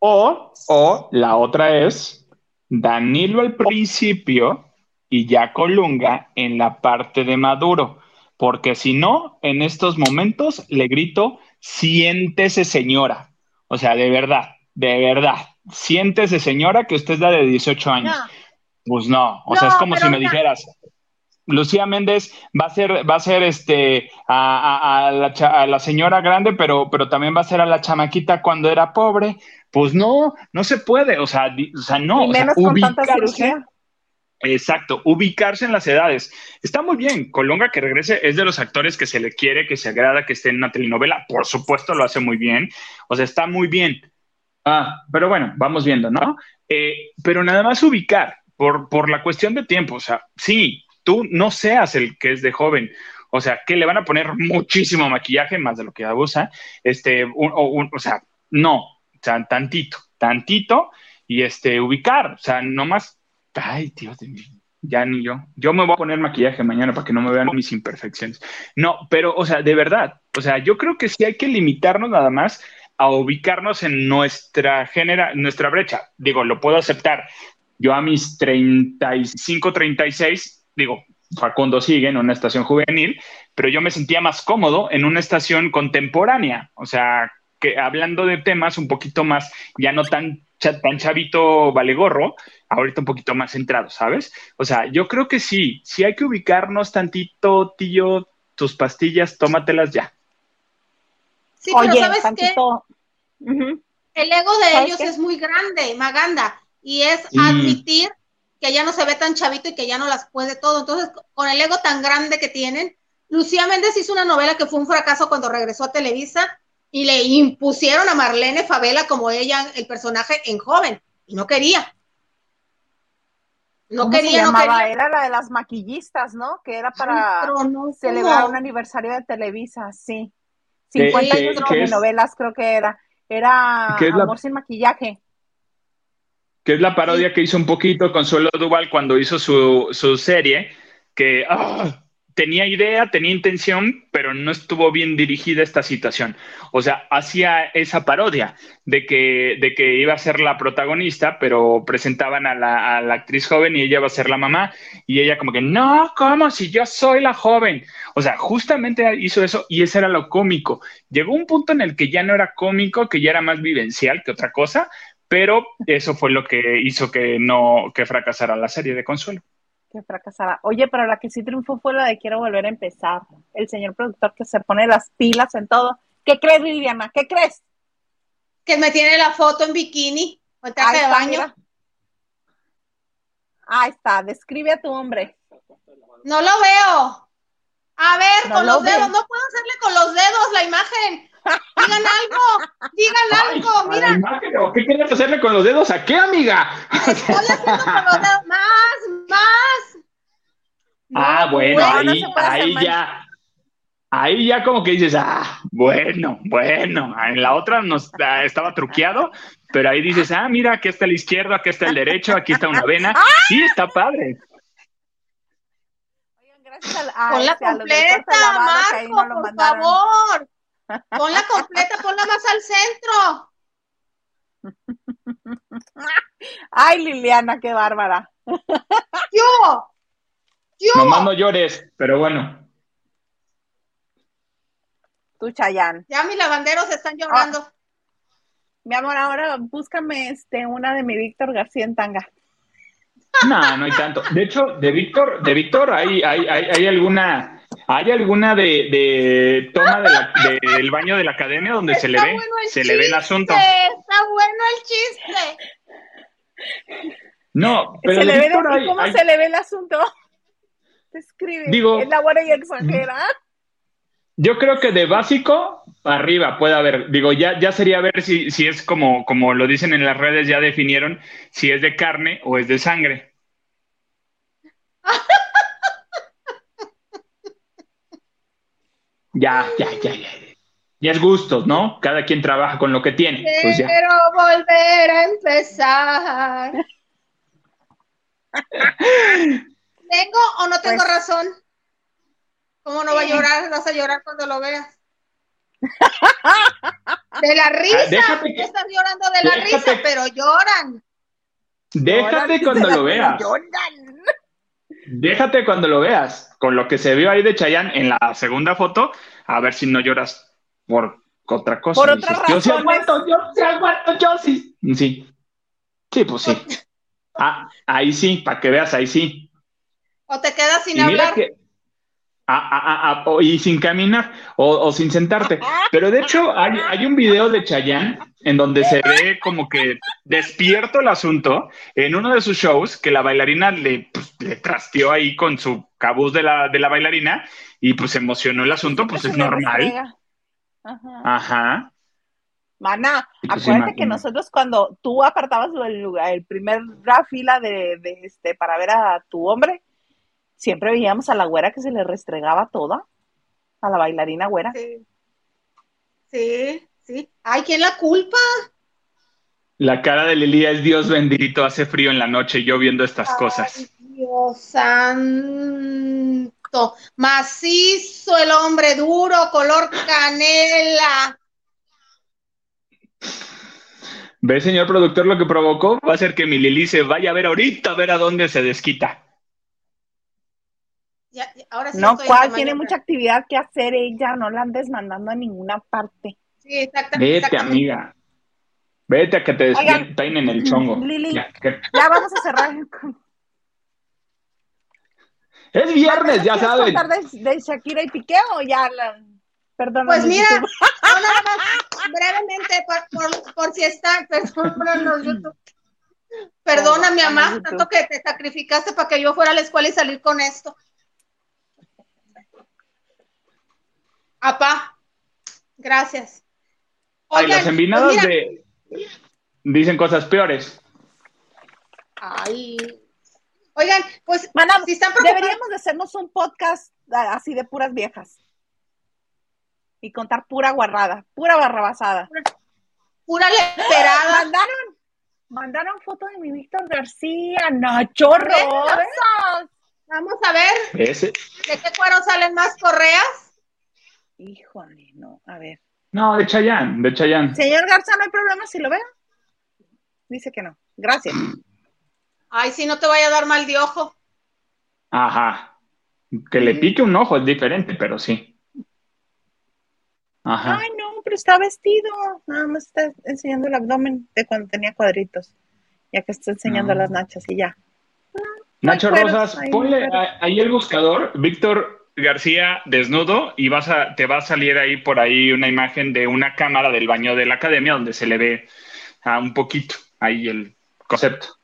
O, o la otra es Danilo al principio y ya Colunga en la parte de Maduro. Porque si no, en estos momentos le grito, siéntese señora. O sea, de verdad, de verdad, siéntese señora que usted es la de 18 años. No, Pues no, o No, sea, es como si me dijeras, Lucía Méndez va a ser, va a ser este a, a- a la, a la señora grande, pero, pero también va a ser a la chamaquita cuando era pobre. Pues no, no se puede, o sea, di- o sea, no, y o sea, menos con tanta ubicarse, cirugía. Exacto, ubicarse en las edades. Está muy bien. Colonga que regrese es de los actores que se le quiere, que se agrada que esté en una telenovela. Por supuesto, lo hace muy bien. O sea, está muy bien. Ah, pero bueno, vamos viendo, ¿no? Eh, pero nada más ubicar por, por la cuestión de tiempo. O sea, sí, tú no seas el que es de joven. O sea, que le van a poner muchísimo maquillaje, más de lo que abusa. Este, o sea, no, o sea, tantito, tantito, y este, ubicar, o sea, no más Ay, Dios de mí. Ya ni yo. Yo me voy a poner maquillaje mañana para que no me vean mis imperfecciones. No, pero, o sea, de verdad, o sea, yo creo que sí hay que limitarnos nada más a ubicarnos en nuestra genera, nuestra brecha. Digo, lo puedo aceptar. Yo a mis 35, 36, digo, Facundo sigue en una estación juvenil, pero yo me sentía más cómodo en una estación contemporánea. O sea, que hablando de temas un poquito más, ya no tan, tan chavito valegorro, ahorita un poquito más centrado, ¿sabes? O sea, yo creo que sí, sí hay que ubicarnos tantito, tío, tus pastillas, tómatelas ya. Sí, pero ¿sabes qué? El ego de ellos es muy grande, Maganda, y es admitir que ya no se ve tan chavito y que ya no las puede todo. Entonces, con el ego tan grande que tienen, Lucía Méndez hizo una novela que fue un fracaso cuando regresó a Televisa y le impusieron a Marlene Favela como ella, el personaje en joven, y no quería. No quería, no quería. Era la de las maquillistas, ¿no? Que era para celebrar un aniversario de Televisa, sí. 50 años de novelas creo que era. Era Amor sin maquillaje. Que es la parodia que hizo un poquito Consuelo Duval cuando hizo su, su serie, que ¡ah! Tenía idea, tenía intención, pero no estuvo bien dirigida esta situación. O sea, hacía esa parodia de que, de que iba a ser la protagonista, pero presentaban a la, actriz joven y ella va a ser la mamá, y ella como que, no, ¿cómo? Si yo soy la joven. O sea, justamente hizo eso y ese era lo cómico. Llegó un punto en el que ya no era cómico, que ya era más vivencial que otra cosa, pero eso fue lo que hizo que no, que fracasara la serie de Consuelo que fracasara. Oye, pero la que sí triunfó fue la de Quiero volver a empezar. El señor productor que se pone las pilas en todo. ¿Qué crees, Viviana? ¿Qué crees? Que me tiene la foto en bikini o traje de baño. Ahí está, describe a tu hombre. No lo veo. A ver, con los dedos, no puedo hacerle con los dedos la imagen. Digan algo, digan algo, mira. ¿Qué quieres hacerle con los dedos a qué, amiga? Estoy haciendo con los dedos más, más. ah, bueno, ahí, ahí ya. Ahí ya como que dices, ah, bueno, bueno, en la otra nos ah, estaba truqueado, pero ahí dices, ah, mira, aquí está el izquierdo, aquí está el derecho, aquí está una vena. Sí, está padre. Oigan, gracias a, Ponla este, completa, Marco, por favor. Ponla completa, ponla más al centro. Ay, Liliana, qué bárbara. Yo, yo. No, no llores, pero bueno. Tú, Chayán. Ya mis lavanderos están llorando. Ah. Mi amor, ahora búscame este, una de mi Víctor García en tanga. No, no hay tanto. De hecho, de Víctor, de Víctor, hay, hay, hay, hay alguna ¿Hay alguna de, de toma de del baño de la academia donde se le ve, se le ve el asunto? Está bueno el chiste. No, pero se le ve ¿cómo se le ve el asunto? Te escribe. Digo, es la buena y exagera. Yo creo que de básico arriba puede haber. Digo, ya, ya sería ver si, si es como, como lo dicen en las redes, ya definieron si es de carne o es de sangre. Ya, ya, ya, ya. Ya es gusto, ¿no? Cada quien trabaja con lo que tiene. Pues Quiero volver a empezar. ¿Tengo o no tengo pues razón? ¿Cómo no va a llorar? Vas a llorar cuando lo veas. De la risa. que, estás llorando de la risa, pero lloran. Déjate cuando lo veas. Lloran. Déjate cuando lo veas, con lo que se vio ahí de Chayanne en la segunda foto, a ver si no lloras por otra cosa. Por otra razón. Yo sí aguanto, yo sí aguanto, yo sí. Sí. Sí, pues sí. Ah, ahí sí, para que veas, ahí sí. O te quedas sin hablar. Ah, ah, ah, y sin caminar o, sin sentarte. Pero de hecho hay, hay, un video de Chayanne en donde se ve como que despierto el asunto en uno de sus shows que la bailarina le, pues, le trasteó ahí con su cabuz de la, de la bailarina y pues se emocionó el asunto, pues es normal. Ajá. Ajá. Mana, pues, acuérdate que nosotros cuando tú apartabas el lugar, el primer la fila de, de este para ver a tu hombre, siempre veíamos a la güera que se le restregaba toda, a la bailarina güera. Sí. Sí, sí. Ay, ¿quién la culpa? La cara de Lilia es Dios bendito, hace frío en la noche yo viendo estas cosas. Dios santo. Macizo el hombre duro, color canela. ¿Ve, señor productor, lo que provocó? Va a ser que mi Lili se vaya a ver ahorita a ver a dónde se desquita. Ya- ya- ahora sí No, estoy en cual tamaño tiene mucha actividad que hacer ella, no la andes mandando a ninguna parte. Sí, Vete, exactamente. amiga. Vete a que te en el chongo. Lili. Ya, que- Ya vamos a cerrar. Es viernes, ya ¿Quieres saben. de, de Shakira y Piqué o ya la... Perdón. Pues mira, no, nada más, brevemente, por, por- por si está, perdónanos, YouTube. Perdona, mi Perdónanos, mamá, YouTube. tanto que te sacrificaste para que yo fuera a la escuela y salir con esto. Apá, gracias. Ay, Oigan, las envinadas pues de. Dicen cosas peores. Ay. Oigan, pues Mana, si están deberíamos de hacernos un podcast ah, así de puras viejas. Y contar pura guarrada, pura barrabasada. pura leperada. Mandaron, mandaron fotos de mi Víctor García, Nacho. Rosas. Vamos a ver Ese. de qué cuero salen más correas. Híjole, no, a ver. No, de Chayán, de Chayán. Señor Garza, ¿no hay problema si lo veo? Dice que no. Gracias. Ay, si no te vaya a dar mal de ojo. Ajá. Que le pique un ojo es diferente, pero sí. Ajá. Ay, no, pero está vestido. Nada más está enseñando el abdomen de cuando tenía cuadritos. Ya que está enseñando Ah. las nachas y ya. Nacho Rosas, hay ponle ahí el buscador, Víctor García desnudo, y vas a, te va a salir ahí por ahí una imagen de una cámara del baño de la academia donde se le ve ah, un poquito ahí el concepto.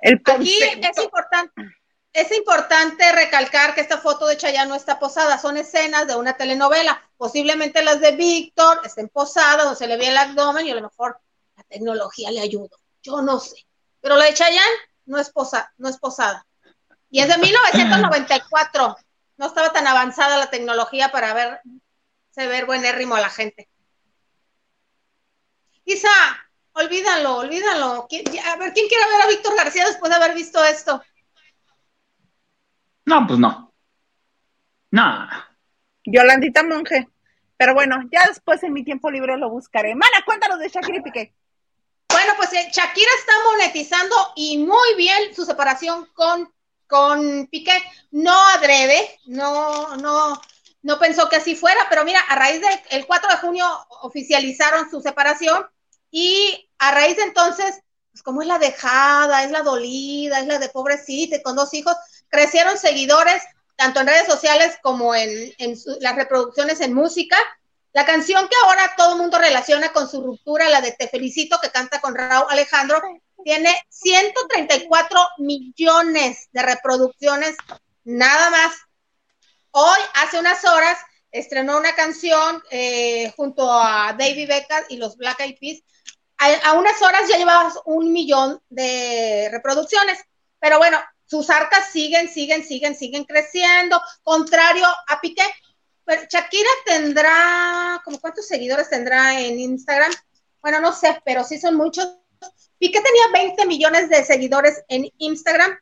El Aquí concepto. es importante, es importante recalcar que esta foto de Chayanne no está posada, son escenas de una telenovela. Posiblemente las de Víctor estén posadas, donde se le ve el abdomen y a lo mejor la tecnología le ayuda. Yo no sé. Pero la de Chayanne no es, posa, no es posada. Y es de 1994. No estaba tan avanzada la tecnología para ver, se ver buenérrimo a la gente. Isa, olvídalo, olvídalo. ¿Quién- A ver, ¿quién quiere ver a Víctor García después de haber visto esto? No, pues no. No. Yolandita Monje. Pero bueno, ya después en mi tiempo libre lo buscaré. Mana, cuéntanos de Shakira y Piqué. Bueno, pues eh, Shakira está monetizando y muy bien su separación con, con Piqué. No adrede, no, no, no pensó que así fuera, pero mira, a raíz del 4 de junio oficializaron su separación y a raíz de entonces, pues como es la dejada, es la dolida, es la de pobrecita con dos hijos, crecieron seguidores tanto en redes sociales como en, en las reproducciones en música. La canción que ahora todo el mundo relaciona con su ruptura, la de Te Felicito, que canta con Raúl Alejandro, tiene 134 millones de reproducciones, nada más. Hoy, hace unas horas, estrenó una canción eh, junto a David Beckham y los Black Eyed Peas. A, a unas horas ya llevaba un millón de reproducciones, pero bueno, sus arcas siguen, siguen, siguen, siguen creciendo, contrario a Piqué. Pero Shakira tendrá, como cuántos seguidores tendrá en Instagram? Bueno, no sé, pero sí son muchos. Piqué tenía 20 millones de seguidores en Instagram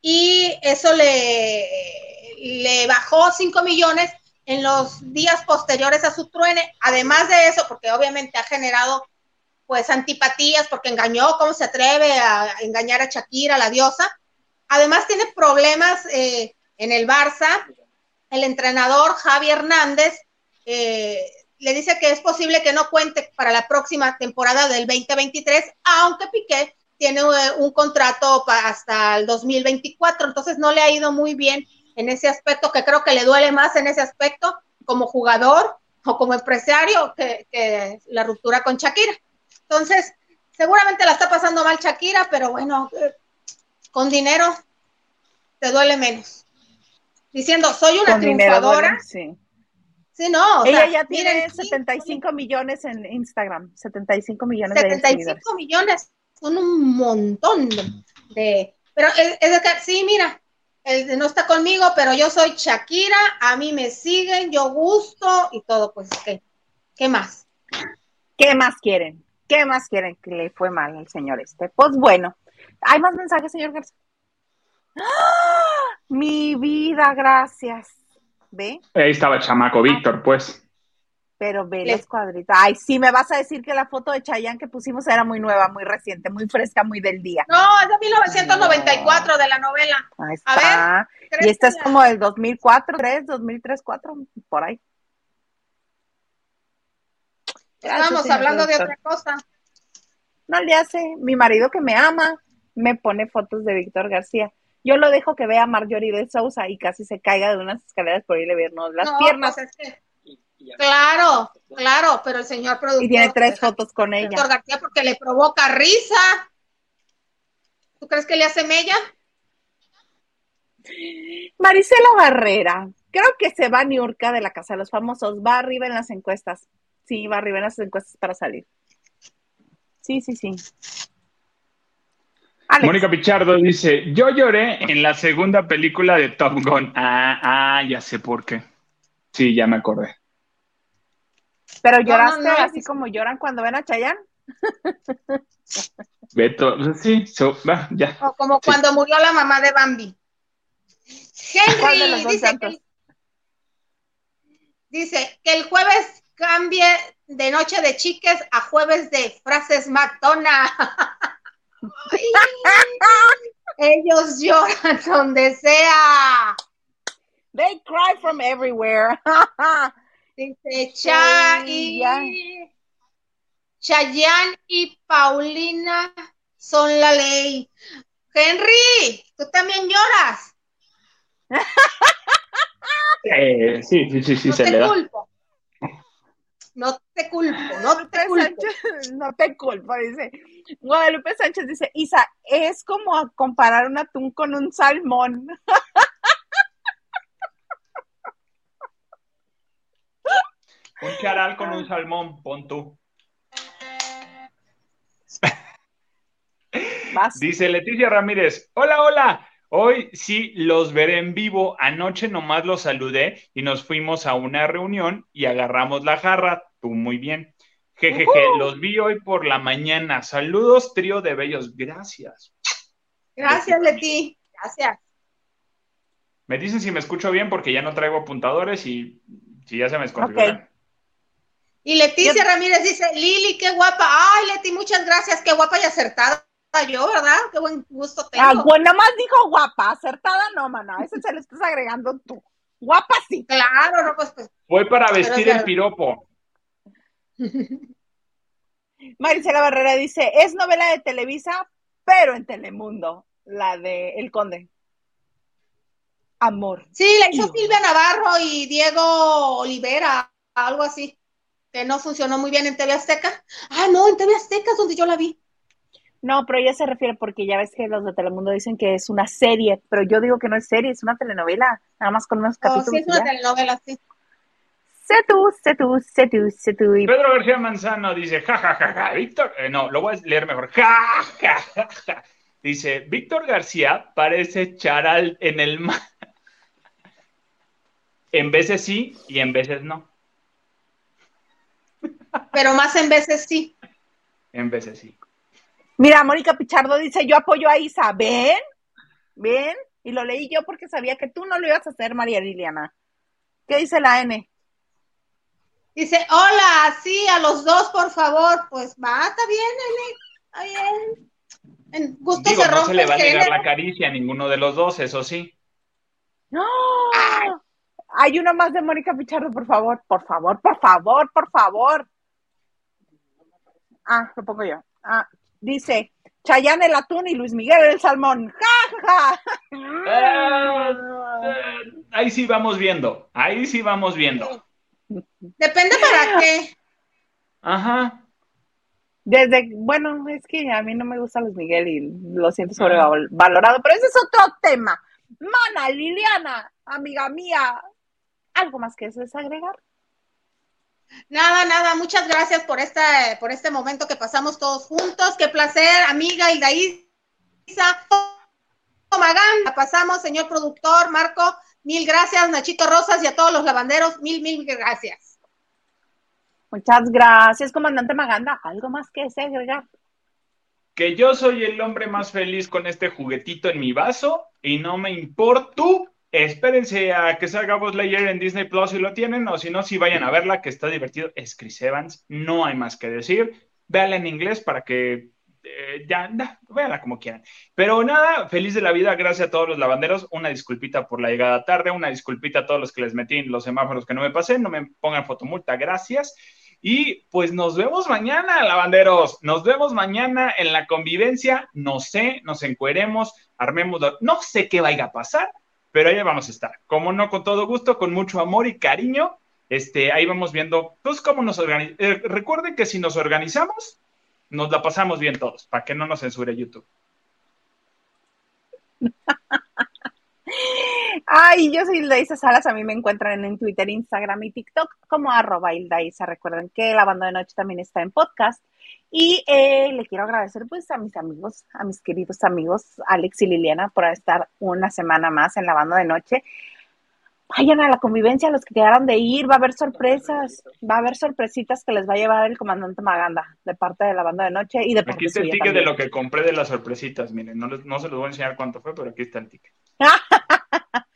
y eso le, le bajó 5 millones en los días posteriores a su truene. Además de eso, porque obviamente ha generado pues antipatías porque engañó, cómo se atreve a engañar a Shakira, la diosa. Además tiene problemas eh, en el Barça. El entrenador Javi Hernández eh, le dice que es posible que no cuente para la próxima temporada del 2023, aunque Piqué tiene eh, un contrato hasta el 2024, entonces no le ha ido muy bien en ese aspecto, que creo que le duele más en ese aspecto como jugador o como empresario que, que la ruptura con Shakira. Entonces, seguramente la está pasando mal Shakira, pero bueno, eh, con dinero te duele menos. Diciendo, soy una Con dinero triunfadora. sí. Sí, no, o Ella sea, ya tiene miren, sí, 75 millones en Instagram. 75 millones de seguidores. 75 millones son un montón de, de- pero es, es de que sí, mira, de no está conmigo, pero yo soy Shakira, a mí me siguen, yo gusto y todo, pues qué, qué más. ¿Qué más quieren? ¿Qué más quieren que le fue mal al señor este? Pues bueno, ¿hay más mensajes, señor Garza? ¡Ah! Mi vida, gracias. ¿Ve? Ahí estaba el chamaco Víctor, pues. Pero ve Le- los cuadritos. Ay, sí, me vas a decir que la foto de Chayanne que pusimos era muy nueva, muy reciente, muy fresca, muy del día. No, es de 1994 de la novela. Ahí A está. ¿Crees Y esta es como del 2004, 3, 2003, 4, por ahí. Estábamos hablando de otra cosa. No le hace. Mi marido que me ama me pone fotos de Víctor García. Yo lo dejo que vea a Marjorie de Sousa y casi se caiga de unas escaleras por irle vernos las No, piernas. pues es que, Y, y ya- claro, claro, pero el señor productor. y tiene tres pues, fotos con ella. García porque le provoca risa. ¿Tú crees que le hace mella? Marisela Barrera. Creo que se va a Niurka de la Casa de los Famosos. Va arriba en las encuestas. Sí, va arriba en las encuestas para salir. Sí, sí, sí. Alex. Mónica Pichardo dice, yo lloré en la segunda película de Top Gun. Ah, ah, ya sé por qué. Sí, ya me acordé. Pero no, lloraste no, así como lloran cuando ven a Chayanne. Beto, sí, so- va, ya. O como Sí. cuando murió la mamá de Bambi. ¿Cuál de los Henry dice que, dice que el jueves cambie de noche de chiques a jueves de frases matona. Ellos lloran donde sea. They cry from everywhere. Dice Cha y ya. Chayanne y Paulina son la ley. Henry, tú también lloras. Eh, sí, sí, sí, sí, no se te le da. culpo. No te culpo, no te culpo. Sánchez, no te culpo, dice. Guadalupe Sánchez dice, Isa, es como a comparar un atún con un salmón. Un charal con un salmón, pon tú. Vas. Dice Leticia Ramírez, hola, hola. Hoy sí los veré en vivo. Anoche nomás los saludé y nos fuimos a una reunión y agarramos la jarra. Tú muy bien. Jejeje, los vi hoy por la mañana. Saludos, trío de bellos. Gracias. Gracias, Leti. Gracias. Me dicen si me escucho bien porque ya no traigo apuntadores y si ya se me desconfiguran. Y Leticia Ramírez dice, Lili, qué guapa. Ay, Leti, muchas gracias. Qué guapa y acertada yo, ¿verdad? Qué buen gusto tengo. Ah, bueno, nada más dijo guapa, acertada no, mana. Ese se lo estás agregando tú. Guapa sí. Claro, no, pues, pues. Voy para vestir el piropo. Marisela Barrera dice, es novela de Televisa, pero en Telemundo, la de El Conde. Amor. Sí, la hizo Silvia Navarro y Diego Olivera, algo así, que no funcionó muy bien en TV Azteca. Ah, no, en TV Azteca es donde yo la vi. No, pero ella se refiere porque ya ves que los de Telemundo dicen que es una serie, pero yo digo que no es serie, es una telenovela, nada más con unos Oh, capítulos. sí, es una ya. telenovela, sí. Sé tú, sé tú, sé tú, sé tú. y- Pedro García Manzano dice, ja, ja, ja, ja, Víctor, eh, no, lo voy a leer mejor, ja, ja, ja, ja. Dice, Víctor García parece charal en el mar. En veces sí y en veces no. Pero más en veces sí. En veces sí. Mira, Mónica Pichardo dice, yo apoyo a Isa. ¿Ven? ¿Ven? Y lo leí yo porque sabía que tú no lo ibas a hacer, María Liliana. ¿Qué dice la N? Dice, hola, sí, a los dos, por favor. Pues va, está bien, Nene, está bien. En gusto Digo, se no rompe se le va a negar género. la caricia a ninguno de los dos, eso sí. ¡No! Hay uno más de Mónica Pichardo, por favor, por favor, por favor, por favor. Ah, lo pongo yo. Ah, dice, Chayanne el atún y Luis Miguel el salmón. ¡Ja, ja, Ah, eh, ahí sí vamos viendo, ahí sí vamos viendo. Depende para qué. Ajá. Desde, bueno, es que a mí no me gusta Luis Miguel y lo siento sobrevalorado, pero ese es otro tema. Mana, Liliana, amiga mía, ¿algo más que eso es agregar? Nada, nada, muchas gracias por esta, por este momento que pasamos todos juntos. Qué placer, amiga Hildaísa. Magán, pasamos, señor productor, Marco, mil gracias, Nachito Rosas y a todos los lavanderos, mil, mil gracias. Muchas gracias, comandante Maganda. ¿Algo más que ese agregar? Que yo soy el hombre más feliz con este juguetito en mi vaso y no me importa. Espérense a que salga Buzz Lightyear en Disney Plus si lo tienen, o si no, si vayan a verla, que está divertido. Es Chris Evans, no hay más que decir. Véanla en inglés para que eh, ya, ya, véanla como quieran. Pero nada, feliz de la vida, gracias a todos los lavanderos. Una disculpita por la llegada tarde, una disculpita a todos los que les metí en los semáforos que no me pasé, no me pongan fotomulta, gracias. Y pues nos vemos mañana, lavanderos. Nos vemos mañana en la convivencia. No sé, nos encueremos, armemos, no sé qué vaya a pasar, pero ahí vamos a estar. Como no, con todo gusto, con mucho amor y cariño. Este, ahí vamos viendo, pues, cómo nos organizamos. Eh, recuerden que si nos organizamos, nos la pasamos bien todos, para que no nos censure YouTube. Ay, yo soy Hilda Salas, a mí me encuentran en Twitter, Instagram y TikTok como arroba Hilda Recuerden que la banda de noche también está en podcast. Y eh, le quiero agradecer pues a mis amigos, a mis queridos amigos Alex y Liliana por estar una semana más en la banda de noche vayan a la convivencia, los que quedaron de ir, va a haber sorpresas, va a haber sorpresitas que les va a llevar el comandante Maganda de parte de la banda de noche y de parte Aquí está el ticket de lo que compré de las sorpresitas, miren, no, no se los voy a enseñar cuánto fue, pero aquí está el ticket.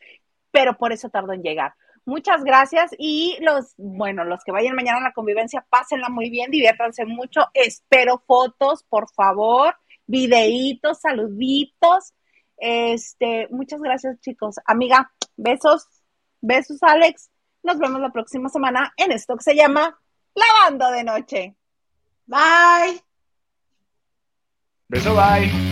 pero por eso tardó en llegar. Muchas gracias y los, bueno, los que vayan mañana a la convivencia, pásenla muy bien, diviértanse mucho. Espero fotos, por favor, videitos, saluditos. Este, muchas gracias, chicos. Amiga, besos. Besos, Alex. Nos vemos la próxima semana en esto que se llama Lavando de Noche. Bye. Beso, bye.